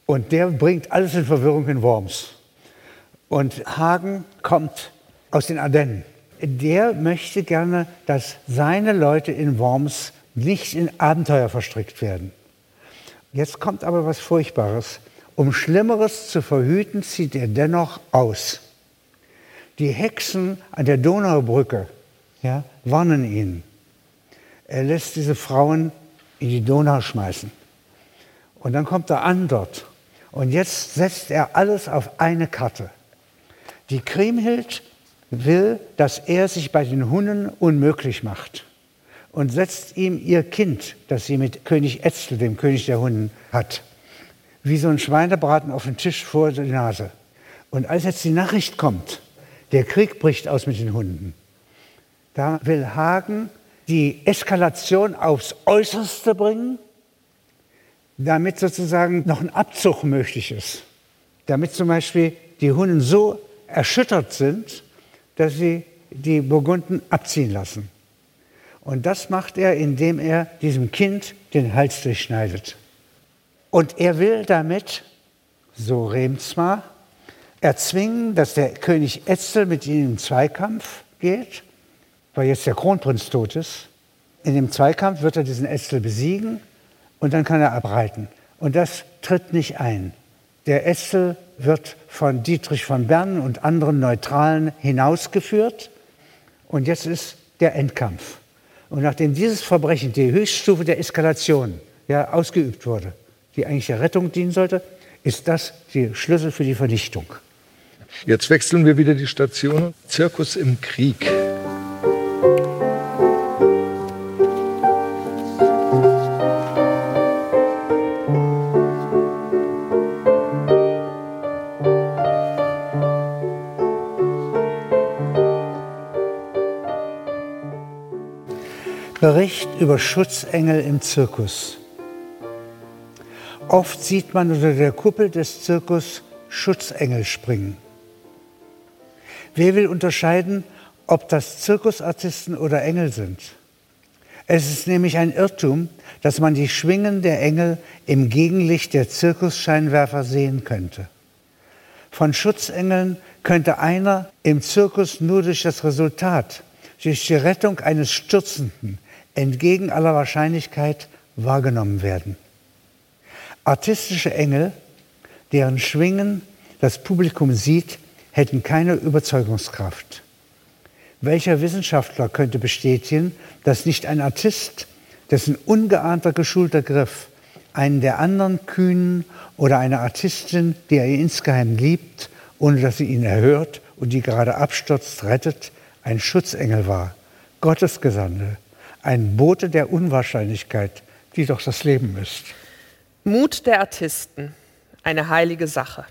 Und der bringt alles in Verwirrung in Worms. Und Hagen kommt aus den Ardennen. Der möchte gerne, dass seine Leute in Worms nicht in Abenteuer verstrickt werden. Jetzt kommt aber was Furchtbares. Um Schlimmeres zu verhüten, zieht er dennoch aus. Die Hexen an der Donaubrücke ja, warnen ihn. Er lässt diese Frauen in die Donau schmeißen. Und dann kommt er an dort. Und jetzt setzt er alles auf eine Karte. Die Kriemhild will, dass er sich bei den Hunnen unmöglich macht und setzt ihm ihr Kind, das sie mit König Etzel, dem König der Hunnen, hat, wie so ein Schweinebraten auf den Tisch vor der Nase. Und als jetzt die Nachricht kommt, der Krieg bricht aus mit den Hunden, da will Hagen die Eskalation aufs Äußerste bringen, damit sozusagen noch ein Abzug möglich ist. Damit zum Beispiel die Hunden so erschüttert sind, dass sie die Burgunden abziehen lassen. Und das macht er, indem er diesem Kind den Hals durchschneidet. Und er will damit, so Remsmar, erzwingen, dass der König Etzel mit ihm im Zweikampf geht, weil jetzt der Kronprinz tot ist. In dem Zweikampf wird er diesen Etzel besiegen und dann kann er abreiten. Und das tritt nicht ein. Der Etzel wird von Dietrich von Bern und anderen Neutralen hinausgeführt und jetzt ist der Endkampf. Und nachdem dieses Verbrechen, die Höchststufe der Eskalation, ja, ausgeübt wurde, die eigentlich der Rettung dienen sollte, ist das die Schlüssel für die Vernichtung. Jetzt wechseln wir wieder die Station. Zirkus im Krieg. Bericht über Schutzengel im Zirkus. Oft sieht man unter der Kuppel des Zirkus Schutzengel springen. Wer will unterscheiden, ob das Zirkusartisten oder Engel sind? Es ist nämlich ein Irrtum, dass man die Schwingen der Engel im Gegenlicht der Zirkusscheinwerfer sehen könnte. Von Schutzengeln könnte einer im Zirkus nur durch das Resultat, durch die Rettung eines Stürzenden, entgegen aller Wahrscheinlichkeit wahrgenommen werden. Artistische Engel, deren Schwingen das Publikum sieht, hätten keine Überzeugungskraft. Welcher Wissenschaftler könnte bestätigen, dass nicht ein Artist, dessen ungeahnter geschulter Griff einen der anderen kühnen oder eine Artistin, die er insgeheim liebt, ohne dass sie ihn erhört und die gerade abstürzt, rettet, ein Schutzengel war, Gottesgesandte, ein Bote der Unwahrscheinlichkeit, die doch das Leben ist. Mut der Artisten, eine heilige Sache.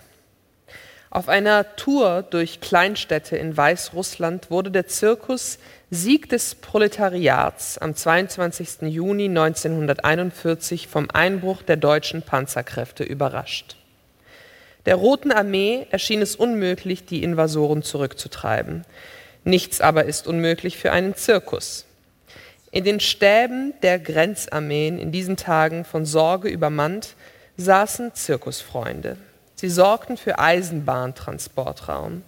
Auf einer Tour durch Kleinstädte in Weißrussland wurde der Zirkus Sieg des Proletariats am 22. Juni 1941 vom Einbruch der deutschen Panzerkräfte überrascht. Der Roten Armee erschien es unmöglich, die Invasoren zurückzutreiben. Nichts aber ist unmöglich für einen Zirkus. In den Stäben der Grenzarmeen in diesen Tagen von Sorge übermannt saßen Zirkusfreunde. Sie sorgten für Eisenbahntransportraum.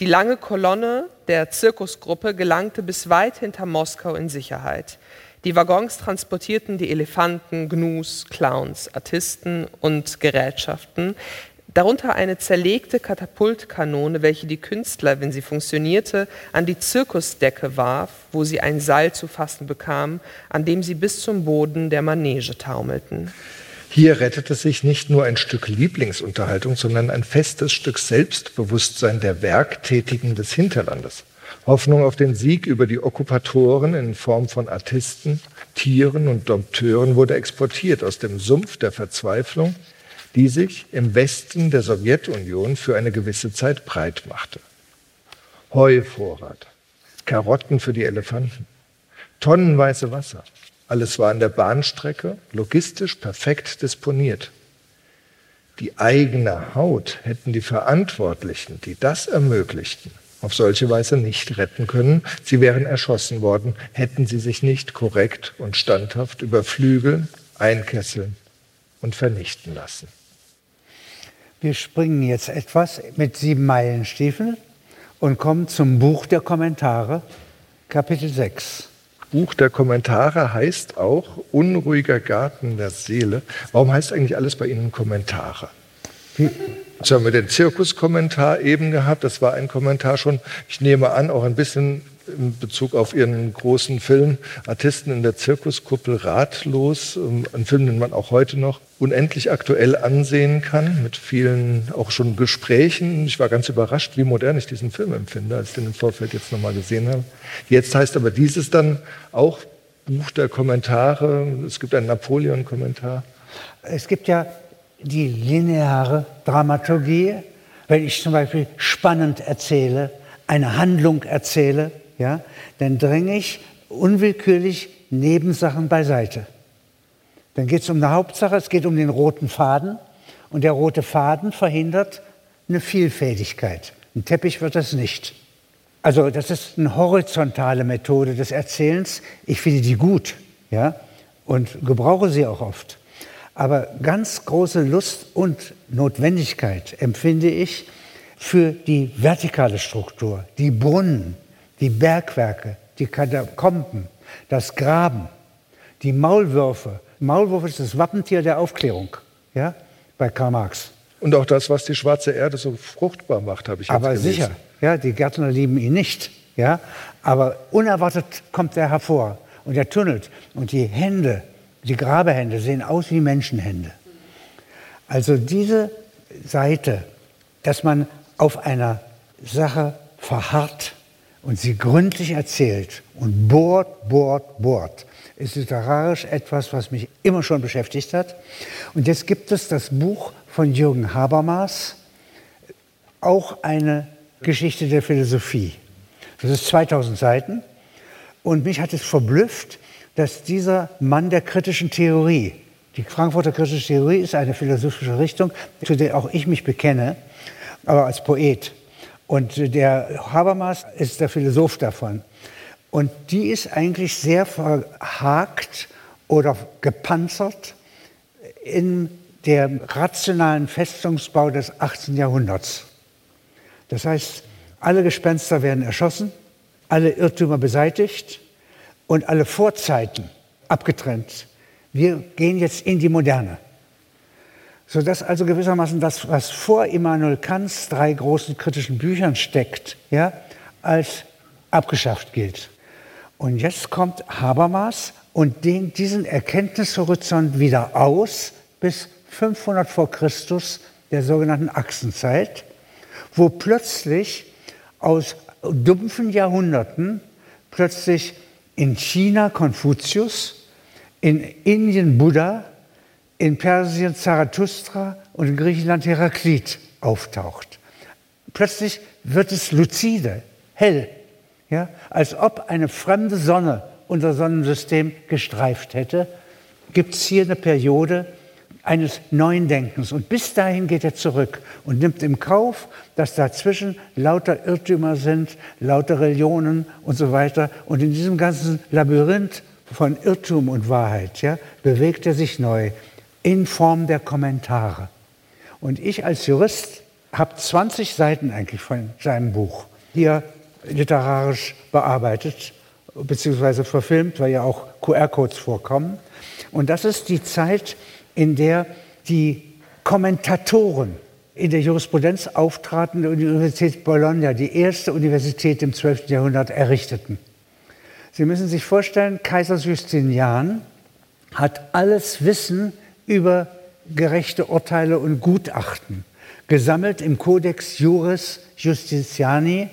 Die lange Kolonne der Zirkusgruppe gelangte bis weit hinter Moskau in Sicherheit. Die Waggons transportierten die Elefanten, Gnus, Clowns, Artisten und Gerätschaften, Darunter eine zerlegte Katapultkanone, welche die Künstler, wenn sie funktionierte, an die Zirkusdecke warf, wo sie ein Seil zu fassen bekamen, an dem sie bis zum Boden der Manege taumelten. Hier rettete sich nicht nur ein Stück Lieblingsunterhaltung, sondern ein festes Stück Selbstbewusstsein der Werktätigen des Hinterlandes. Hoffnung auf den Sieg über die Okkupatoren in Form von Artisten, Tieren und Dompteuren wurde exportiert aus dem Sumpf der Verzweiflung die sich im Westen der Sowjetunion für eine gewisse Zeit breit machte. Heuvorrat, Karotten für die Elefanten, tonnenweise Wasser. Alles war an der Bahnstrecke logistisch perfekt disponiert. Die eigene Haut hätten die Verantwortlichen, die das ermöglichten, auf solche Weise nicht retten können. Sie wären erschossen worden, hätten sie sich nicht korrekt und standhaft überflügeln, einkesseln und vernichten lassen. Wir springen jetzt etwas mit sieben Meilenstiefeln und kommen zum Buch der Kommentare, Kapitel 6. Buch der Kommentare heißt auch Unruhiger Garten der Seele. Warum heißt eigentlich alles bei Ihnen Kommentare? Wie? Jetzt haben wir den Zirkuskommentar eben gehabt. Das war ein Kommentar schon, ich nehme an, auch ein bisschen in Bezug auf Ihren großen Film Artisten in der Zirkuskuppel ratlos. Ähm, ein Film, den man auch heute noch unendlich aktuell ansehen kann, mit vielen auch schon Gesprächen. Ich war ganz überrascht, wie modern ich diesen Film empfinde, als ich den im Vorfeld jetzt nochmal gesehen habe. Jetzt heißt aber dieses dann auch Buch der Kommentare. Es gibt einen Napoleon-Kommentar. Es gibt ja die lineare Dramaturgie. Wenn ich zum Beispiel spannend erzähle, eine Handlung erzähle, ja, dann dränge ich unwillkürlich Nebensachen beiseite. Dann geht es um eine Hauptsache, es geht um den roten Faden und der rote Faden verhindert eine Vielfältigkeit. Ein Teppich wird das nicht. Also das ist eine horizontale Methode des Erzählens. Ich finde die gut ja, und gebrauche sie auch oft. Aber ganz große Lust und Notwendigkeit empfinde ich für die vertikale Struktur, die Brunnen, die Bergwerke, die Katakomben, das Graben, die Maulwürfe. Maulwurf ist das Wappentier der Aufklärung ja, bei Karl Marx. Und auch das, was die schwarze Erde so fruchtbar macht, habe ich jetzt Aber gelesen. sicher, ja, die Gärtner lieben ihn nicht. Ja, aber unerwartet kommt er hervor und er tunnelt. Und die Hände, die Grabehände sehen aus wie Menschenhände. Also diese Seite, dass man auf einer Sache verharrt und sie gründlich erzählt und bohrt, bohrt, bohrt, ist literarisch etwas, was mich immer schon beschäftigt hat. Und jetzt gibt es das Buch von Jürgen Habermas, auch eine Geschichte der Philosophie. Das ist 2000 Seiten. Und mich hat es verblüfft, dass dieser Mann der kritischen Theorie, die Frankfurter kritische Theorie ist eine philosophische Richtung, zu der auch ich mich bekenne, aber als Poet. Und der Habermas ist der Philosoph davon. Und die ist eigentlich sehr verhakt oder gepanzert in dem rationalen Festungsbau des 18. Jahrhunderts. Das heißt, alle Gespenster werden erschossen, alle Irrtümer beseitigt und alle Vorzeiten abgetrennt. Wir gehen jetzt in die Moderne. Sodass also gewissermaßen das, was vor Immanuel Kants drei großen kritischen Büchern steckt, ja, als abgeschafft gilt. Und jetzt kommt Habermas und dehnt diesen Erkenntnishorizont wieder aus bis 500 vor Christus, der sogenannten Achsenzeit, wo plötzlich aus dumpfen Jahrhunderten plötzlich in China Konfuzius, in Indien Buddha, in Persien Zarathustra und in Griechenland Heraklit auftaucht. Plötzlich wird es lucide, hell, ja, als ob eine fremde Sonne unser Sonnensystem gestreift hätte, gibt es hier eine Periode eines neuen Denkens. Und bis dahin geht er zurück und nimmt im Kauf, dass dazwischen lauter Irrtümer sind, lauter Religionen und so weiter. Und in diesem ganzen Labyrinth von Irrtum und Wahrheit ja, bewegt er sich neu in Form der Kommentare. Und ich als Jurist habe 20 Seiten eigentlich von seinem Buch hier literarisch bearbeitet beziehungsweise verfilmt, weil ja auch QR-Codes vorkommen. Und das ist die Zeit, in der die Kommentatoren in der Jurisprudenz auftraten, die Universität Bologna, die erste Universität im 12. Jahrhundert, errichteten. Sie müssen sich vorstellen, Kaiser Justinian hat alles Wissen über gerechte Urteile und Gutachten gesammelt im Codex Juris Justitiani,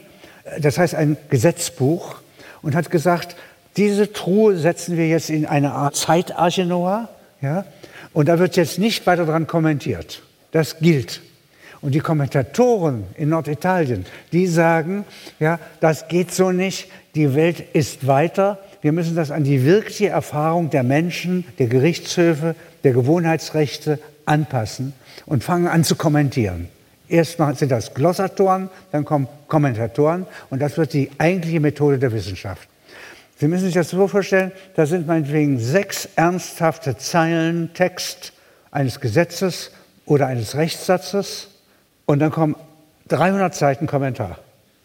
das heißt ein Gesetzbuch, und hat gesagt, diese Truhe setzen wir jetzt in eine Art Zeitarche Noah, ja, und da wird jetzt nicht weiter daran kommentiert. Das gilt. Und die Kommentatoren in Norditalien, die sagen, ja, das geht so nicht, die Welt ist weiter, wir müssen das an die wirkliche Erfahrung der Menschen, der Gerichtshöfe, der Gewohnheitsrechte anpassen und fangen an zu kommentieren. Erstmal sind das Glossatoren, dann kommen Kommentatoren und das wird die eigentliche Methode der Wissenschaft. Sie müssen sich das so vorstellen, da sind meinetwegen sechs ernsthafte Zeilen Text eines Gesetzes oder eines Rechtssatzes und dann kommen 300 Seiten Kommentar.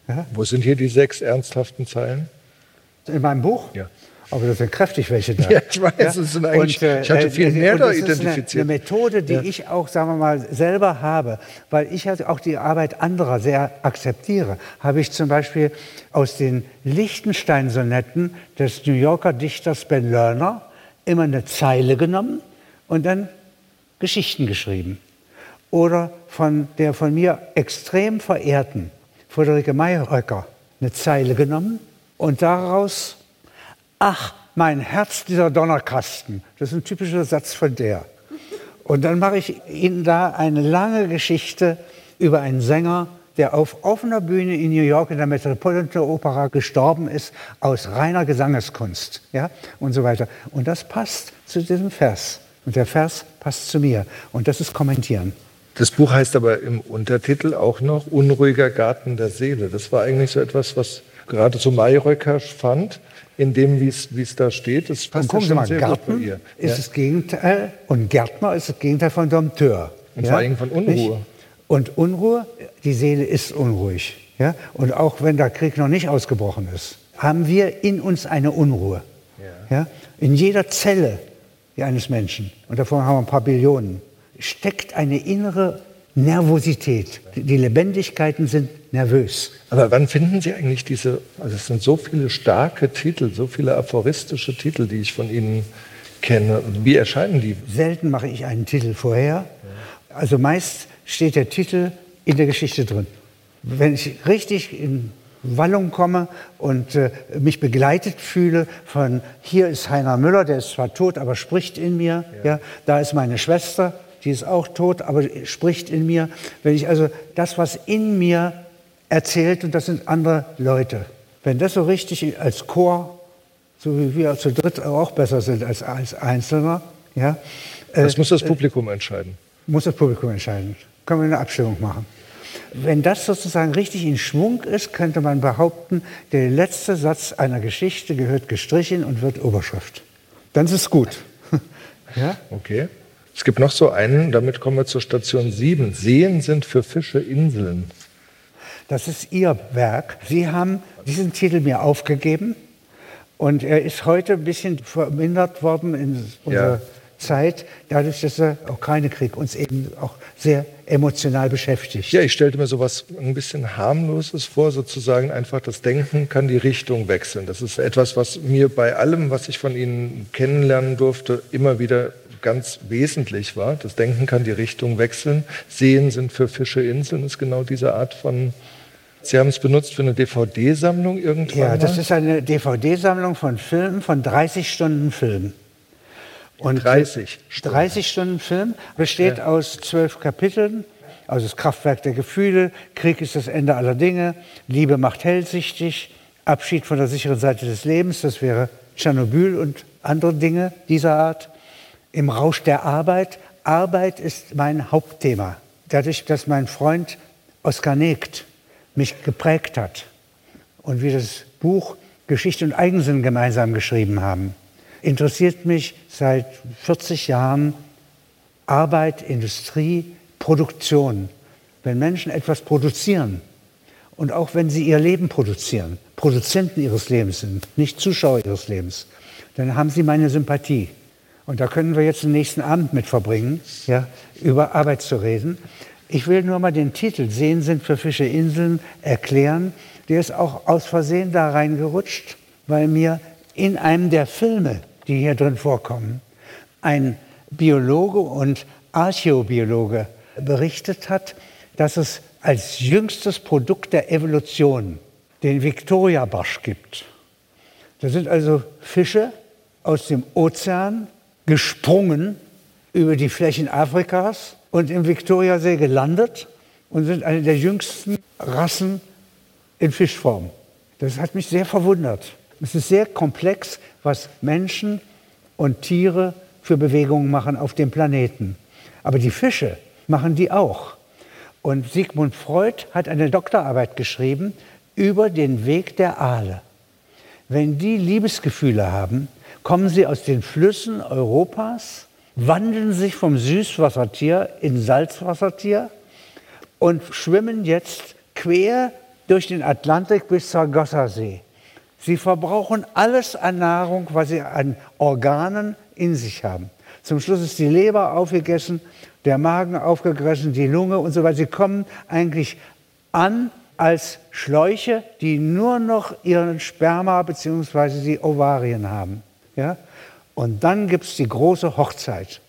Ja? Wo sind hier die sechs ernsthaften Zeilen? In meinem Buch? Ja. Aber das sind kräftig welche da. Ja, ich weiß, ja? es sind eigentlich, und, äh, ich hatte viel mehr da identifiziert. Eine, eine Methode, die ja. ich auch, sagen wir mal, selber habe, weil ich halt auch die Arbeit anderer sehr akzeptiere, habe ich zum Beispiel aus den Lichtenstein-Sonetten des New Yorker Dichters Ben Lerner immer eine Zeile genommen und dann Geschichten geschrieben. Oder von der von mir extrem verehrten Friederike Mayröcker eine Zeile genommen und daraus ach, mein Herz, dieser Donnerkasten. Das ist ein typischer Satz von der. Und dann mache ich Ihnen da eine lange Geschichte über einen Sänger, der auf offener Bühne in New York in der Metropolitan Opera gestorben ist, aus reiner Gesangeskunst ja, und so weiter. Und das passt zu diesem Vers. Und der Vers passt zu mir. Und das ist Kommentieren. Das Buch heißt aber im Untertitel auch noch Unruhiger Garten der Seele. Das war eigentlich so etwas, was gerade so Mayröcker fand, in dem, wie es da steht. Das passt gucken Sie mal, Garten ist ja. das Gegenteil und Gärtner ist das Gegenteil von Dompteur. Und ja? vor allem von Unruhe. Nicht? Und Unruhe, die Seele ist unruhig. Ja? Und auch wenn der Krieg noch nicht ausgebrochen ist, haben wir in uns eine Unruhe. Ja. ja? In jeder Zelle eines Menschen, und davon haben wir ein paar Billionen, steckt eine innere Nervosität. Die Lebendigkeiten sind nervös. Aber wann finden Sie eigentlich diese, also es sind so viele starke Titel, so viele aphoristische Titel, die ich von Ihnen kenne. Wie erscheinen die? Selten mache ich einen Titel vorher. Also meist steht der Titel in der Geschichte drin. Wenn ich richtig in Wallung komme und äh, mich begleitet fühle von hier ist Heiner Müller, der ist zwar tot, aber spricht in mir. Ja. ja. da ist meine Schwester, die ist auch tot, aber spricht in mir. Wenn ich also das, was in mir erzählt, und das sind andere Leute, wenn das so richtig als Chor, so wie wir zu dritt auch besser sind als als Einzelner, ja. Das äh, muss das Publikum entscheiden. Muss das Publikum entscheiden. Können wir eine Abstimmung machen. Wenn das sozusagen richtig in Schwung ist, könnte man behaupten, der letzte Satz einer Geschichte gehört gestrichen und wird Oberschrift. Dann ist es gut. ja? Okay. Es gibt noch so einen, damit kommen wir zur Station 7. Seen sind für Fische Inseln. Das ist Ihr Werk. Sie haben diesen Titel mir aufgegeben und er ist heute ein bisschen vermindert worden in unserer ja. Zeit, dadurch, dass der Ukraine-Krieg uns eben auch sehr emotional beschäftigt. Ja, ich stellte mir sowas ein bisschen harmloses vor, sozusagen einfach das Denken kann die Richtung wechseln. Das ist etwas, was mir bei allem, was ich von Ihnen kennenlernen durfte, immer wieder ganz wesentlich war. Das Denken kann die Richtung wechseln. Seen sind für Fische Inseln, ist genau diese Art von Sie haben es benutzt für eine DVD-Sammlung irgendwann? Ja, das ist eine DVD-Sammlung von Filmen, von 30 Stunden Film. Und 30 Stunden. 30 Stunden Film besteht ja. aus zwölf Kapiteln. Also das Kraftwerk der Gefühle, Krieg ist das Ende aller Dinge, Liebe macht hellsichtig, Abschied von der sicheren Seite des Lebens, das wäre Tschernobyl und andere Dinge dieser Art. Im Rausch der Arbeit, Arbeit ist mein Hauptthema. Dadurch, dass mein Freund Oskar Negt mich geprägt hat und wir das Buch Geschichte und Eigensinn gemeinsam geschrieben haben, interessiert mich seit 40 Jahren Arbeit, Industrie, Produktion. Wenn Menschen etwas produzieren und auch wenn sie ihr Leben produzieren, Produzenten ihres Lebens sind, nicht Zuschauer ihres Lebens, dann haben sie meine Sympathie. Und da können wir jetzt den nächsten Abend mit verbringen, ja, über Arbeit zu reden. Ich will nur mal den Titel Seen sind für Fische Inseln erklären. Der ist auch aus Versehen da reingerutscht, weil mir in einem der Filme, die hier drin vorkommen, ein Biologe und Archäobiologe berichtet hat, dass es als jüngstes Produkt der Evolution den Viktoriabarsch gibt. Das sind also Fische aus dem Ozean gesprungen über die Flächen Afrikas und im Viktoriasee gelandet und sind eine der jüngsten Rassen in Fischform. Das hat mich sehr verwundert. Es ist sehr komplex, was Menschen und Tiere für Bewegungen machen auf dem Planeten. Aber die Fische machen die auch. Und Sigmund Freud hat eine Doktorarbeit geschrieben über den Weg der Aale. Wenn die Liebesgefühle haben, kommen sie aus den Flüssen Europas, wandeln sich vom Süßwassertier in Salzwassertier und schwimmen jetzt quer durch den Atlantik bis zur Gossersee. Sie verbrauchen alles an Nahrung, was sie an Organen in sich haben. Zum Schluss ist die Leber aufgegessen, der Magen aufgegessen, die Lunge und so weiter. Sie kommen eigentlich an als Schläuche, die nur noch ihren Sperma bzw. die Ovarien haben. Ja? Und dann gibt es die große Hochzeit.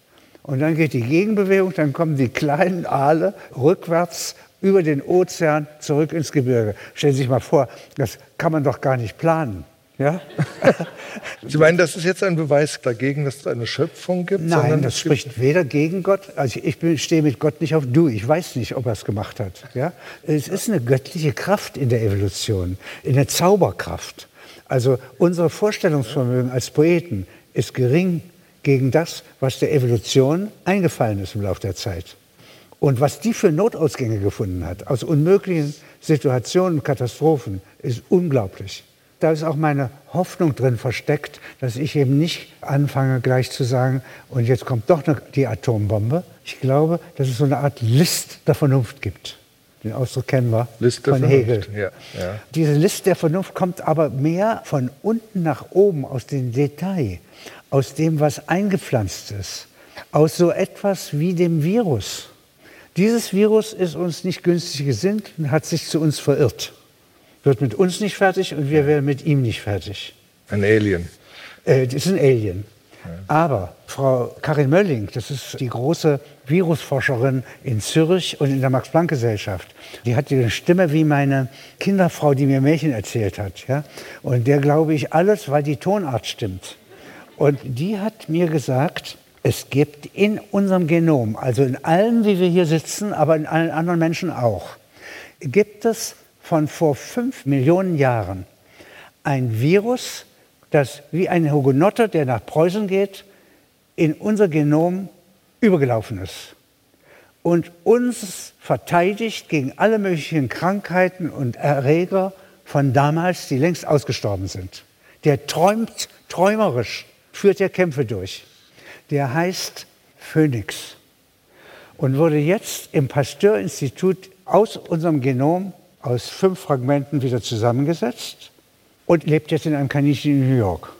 Und dann geht die Gegenbewegung, dann kommen die kleinen Aale rückwärts über den Ozean zurück ins Gebirge. Stellen Sie sich mal vor, das kann man doch gar nicht planen. Ja? Sie meinen, das ist jetzt ein Beweis dagegen, dass es eine Schöpfung gibt? Nein, das spricht weder gegen Gott, also ich bin, stehe mit Gott nicht auf Du, ich weiß nicht, ob er es gemacht hat. Ja? Es ist eine göttliche Kraft in der Evolution, eine Zauberkraft. Also unser Vorstellungsvermögen als Poeten ist gering gegen das, was der Evolution eingefallen ist im Laufe der Zeit. Und was die für Notausgänge gefunden hat, aus unmöglichen Situationen, Katastrophen, ist unglaublich. Da ist auch meine Hoffnung drin versteckt, dass ich eben nicht anfange gleich zu sagen, und jetzt kommt doch noch die Atombombe. Ich glaube, dass es so eine Art List der Vernunft gibt. Den Ausdruck kennen wir List von Hegel. ja, ja. Diese List der Vernunft kommt aber mehr von unten nach oben, aus dem Detail, aus dem, was eingepflanzt ist, aus so etwas wie dem Virus. Dieses Virus ist uns nicht günstig gesinnt und hat sich zu uns verirrt. Wird mit uns nicht fertig und wir werden mit ihm nicht fertig. Ein Alien. Äh, das ist ein Alien. Aber Frau Karin Mölling, das ist die große Virusforscherin in Zürich und in der Max-Planck-Gesellschaft, die hat eine Stimme wie meine Kinderfrau, die mir Märchen erzählt hat. Ja? Und der glaube ich alles, weil die Tonart stimmt. Und die hat mir gesagt, es gibt in unserem Genom, also in allem, wie wir hier sitzen, aber in allen anderen Menschen auch, gibt es von vor fünf Millionen Jahren ein Virus, das wie ein Hugenotte, der nach Preußen geht, in unser Genom übergelaufen ist und uns verteidigt gegen alle möglichen Krankheiten und Erreger von damals, die längst ausgestorben sind. Der träumt träumerisch, führt ja Kämpfe durch. Der heißt Phoenix und wurde jetzt im Pasteur-Institut aus unserem Genom aus fünf Fragmenten wieder zusammengesetzt und lebt jetzt in einem Kaninchen in New York.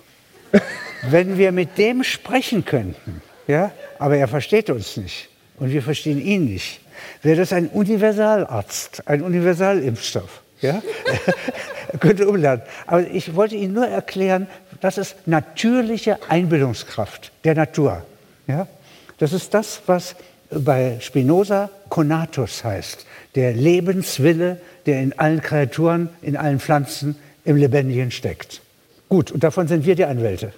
Wenn wir mit dem sprechen könnten, ja, aber er versteht uns nicht und wir verstehen ihn nicht, wäre das ein Universalarzt, ein Universalimpfstoff. Ja? er könnte umlernen. Aber ich wollte Ihnen nur erklären, das ist natürliche Einbildungskraft der Natur. Ja? Das ist das, was bei Spinoza Conatus heißt, der Lebenswille, der in allen Kreaturen, in allen Pflanzen, im Lebendigen steckt. Gut, und davon sind wir die Anwälte.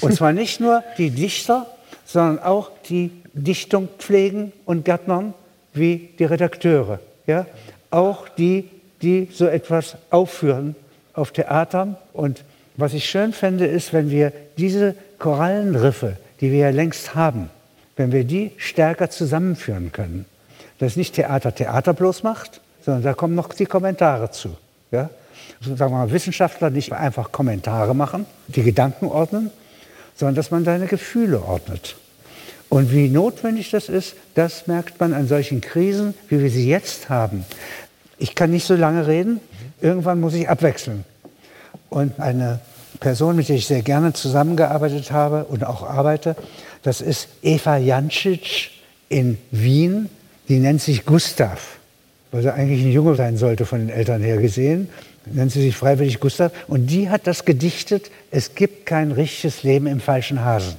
Und zwar nicht nur die Dichter, sondern auch die Dichtung pflegen und gärtnern, wie die Redakteure. Ja? Auch die, die so etwas aufführen auf Theatern. Und was ich schön fände, ist, wenn wir diese Korallenriffe, die wir ja längst haben, wenn wir die stärker zusammenführen können. Dass nicht Theater Theater bloß macht, sondern da kommen noch die Kommentare zu. Ja? Also sagen wir mal, Wissenschaftler nicht einfach Kommentare machen, die Gedanken ordnen, sondern dass man seine Gefühle ordnet. Und wie notwendig das ist, das merkt man an solchen Krisen, wie wir sie jetzt haben. Ich kann nicht so lange reden, irgendwann muss ich abwechseln. Und eine Person, mit der ich sehr gerne zusammengearbeitet habe und auch arbeite, das ist Eva Jancic in Wien. Die nennt sich Gustav, weil sie eigentlich ein Junge sein sollte von den Eltern her gesehen. Nennt sie sich freiwillig Gustav. Und die hat das gedichtet, es gibt kein richtiges Leben im falschen Hasen.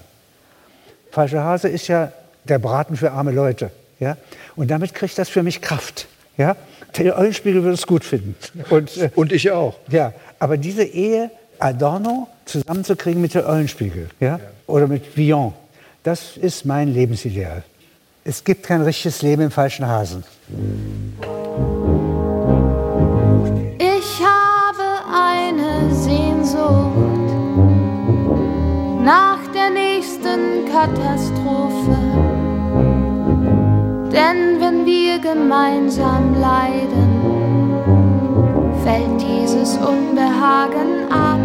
Falscher Hase ist ja der Braten für arme Leute. Ja? Und damit kriegt das für mich Kraft. Ja? Der Eulenspiegel würde es gut finden. Und, äh, und ich auch. Ja, aber diese Ehe Adorno zusammenzukriegen mit der Eulenspiegel ja? ja. oder mit Villon, das ist mein Lebensideal. Es gibt kein richtiges Leben im falschen Hasen. Ich habe eine Sehnsucht nach der nächsten Katastrophe. Denn wenn wir gemeinsam leiden, fällt dieses Unbehagen ab.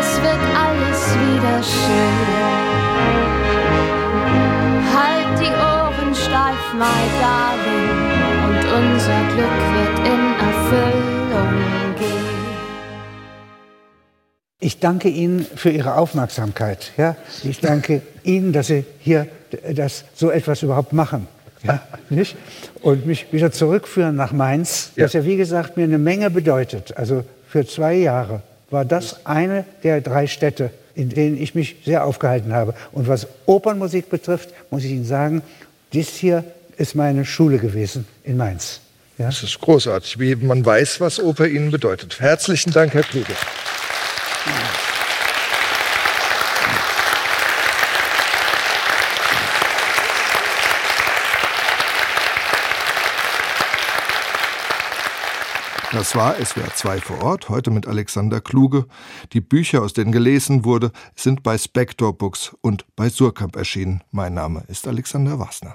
Es wird alles wieder schön. Halt die Ohren steif, my darling, und unser Glück wird in Erfüllung gehen. Ich danke Ihnen für Ihre Aufmerksamkeit. Ja? Ich danke Ihnen, dass Sie hier das, so etwas überhaupt machen. Ja, nicht? Und mich wieder zurückführen nach Mainz, Ja. das ja wie gesagt mir eine Menge bedeutet. Also für zwei Jahre war das eine der drei Städte, in denen ich mich sehr aufgehalten habe. Und was Opernmusik betrifft, muss ich Ihnen sagen, dies hier ist meine Schule gewesen in Mainz. Ja? Das ist großartig, wie man weiß, was Oper Ihnen bedeutet. Herzlichen Dank, Herr Kluge. Das war SWR 2 vor Ort, heute mit Alexander Kluge. Die Bücher, aus denen gelesen wurde, sind bei Spector Books und bei Surkamp erschienen. Mein Name ist Alexander Wasner.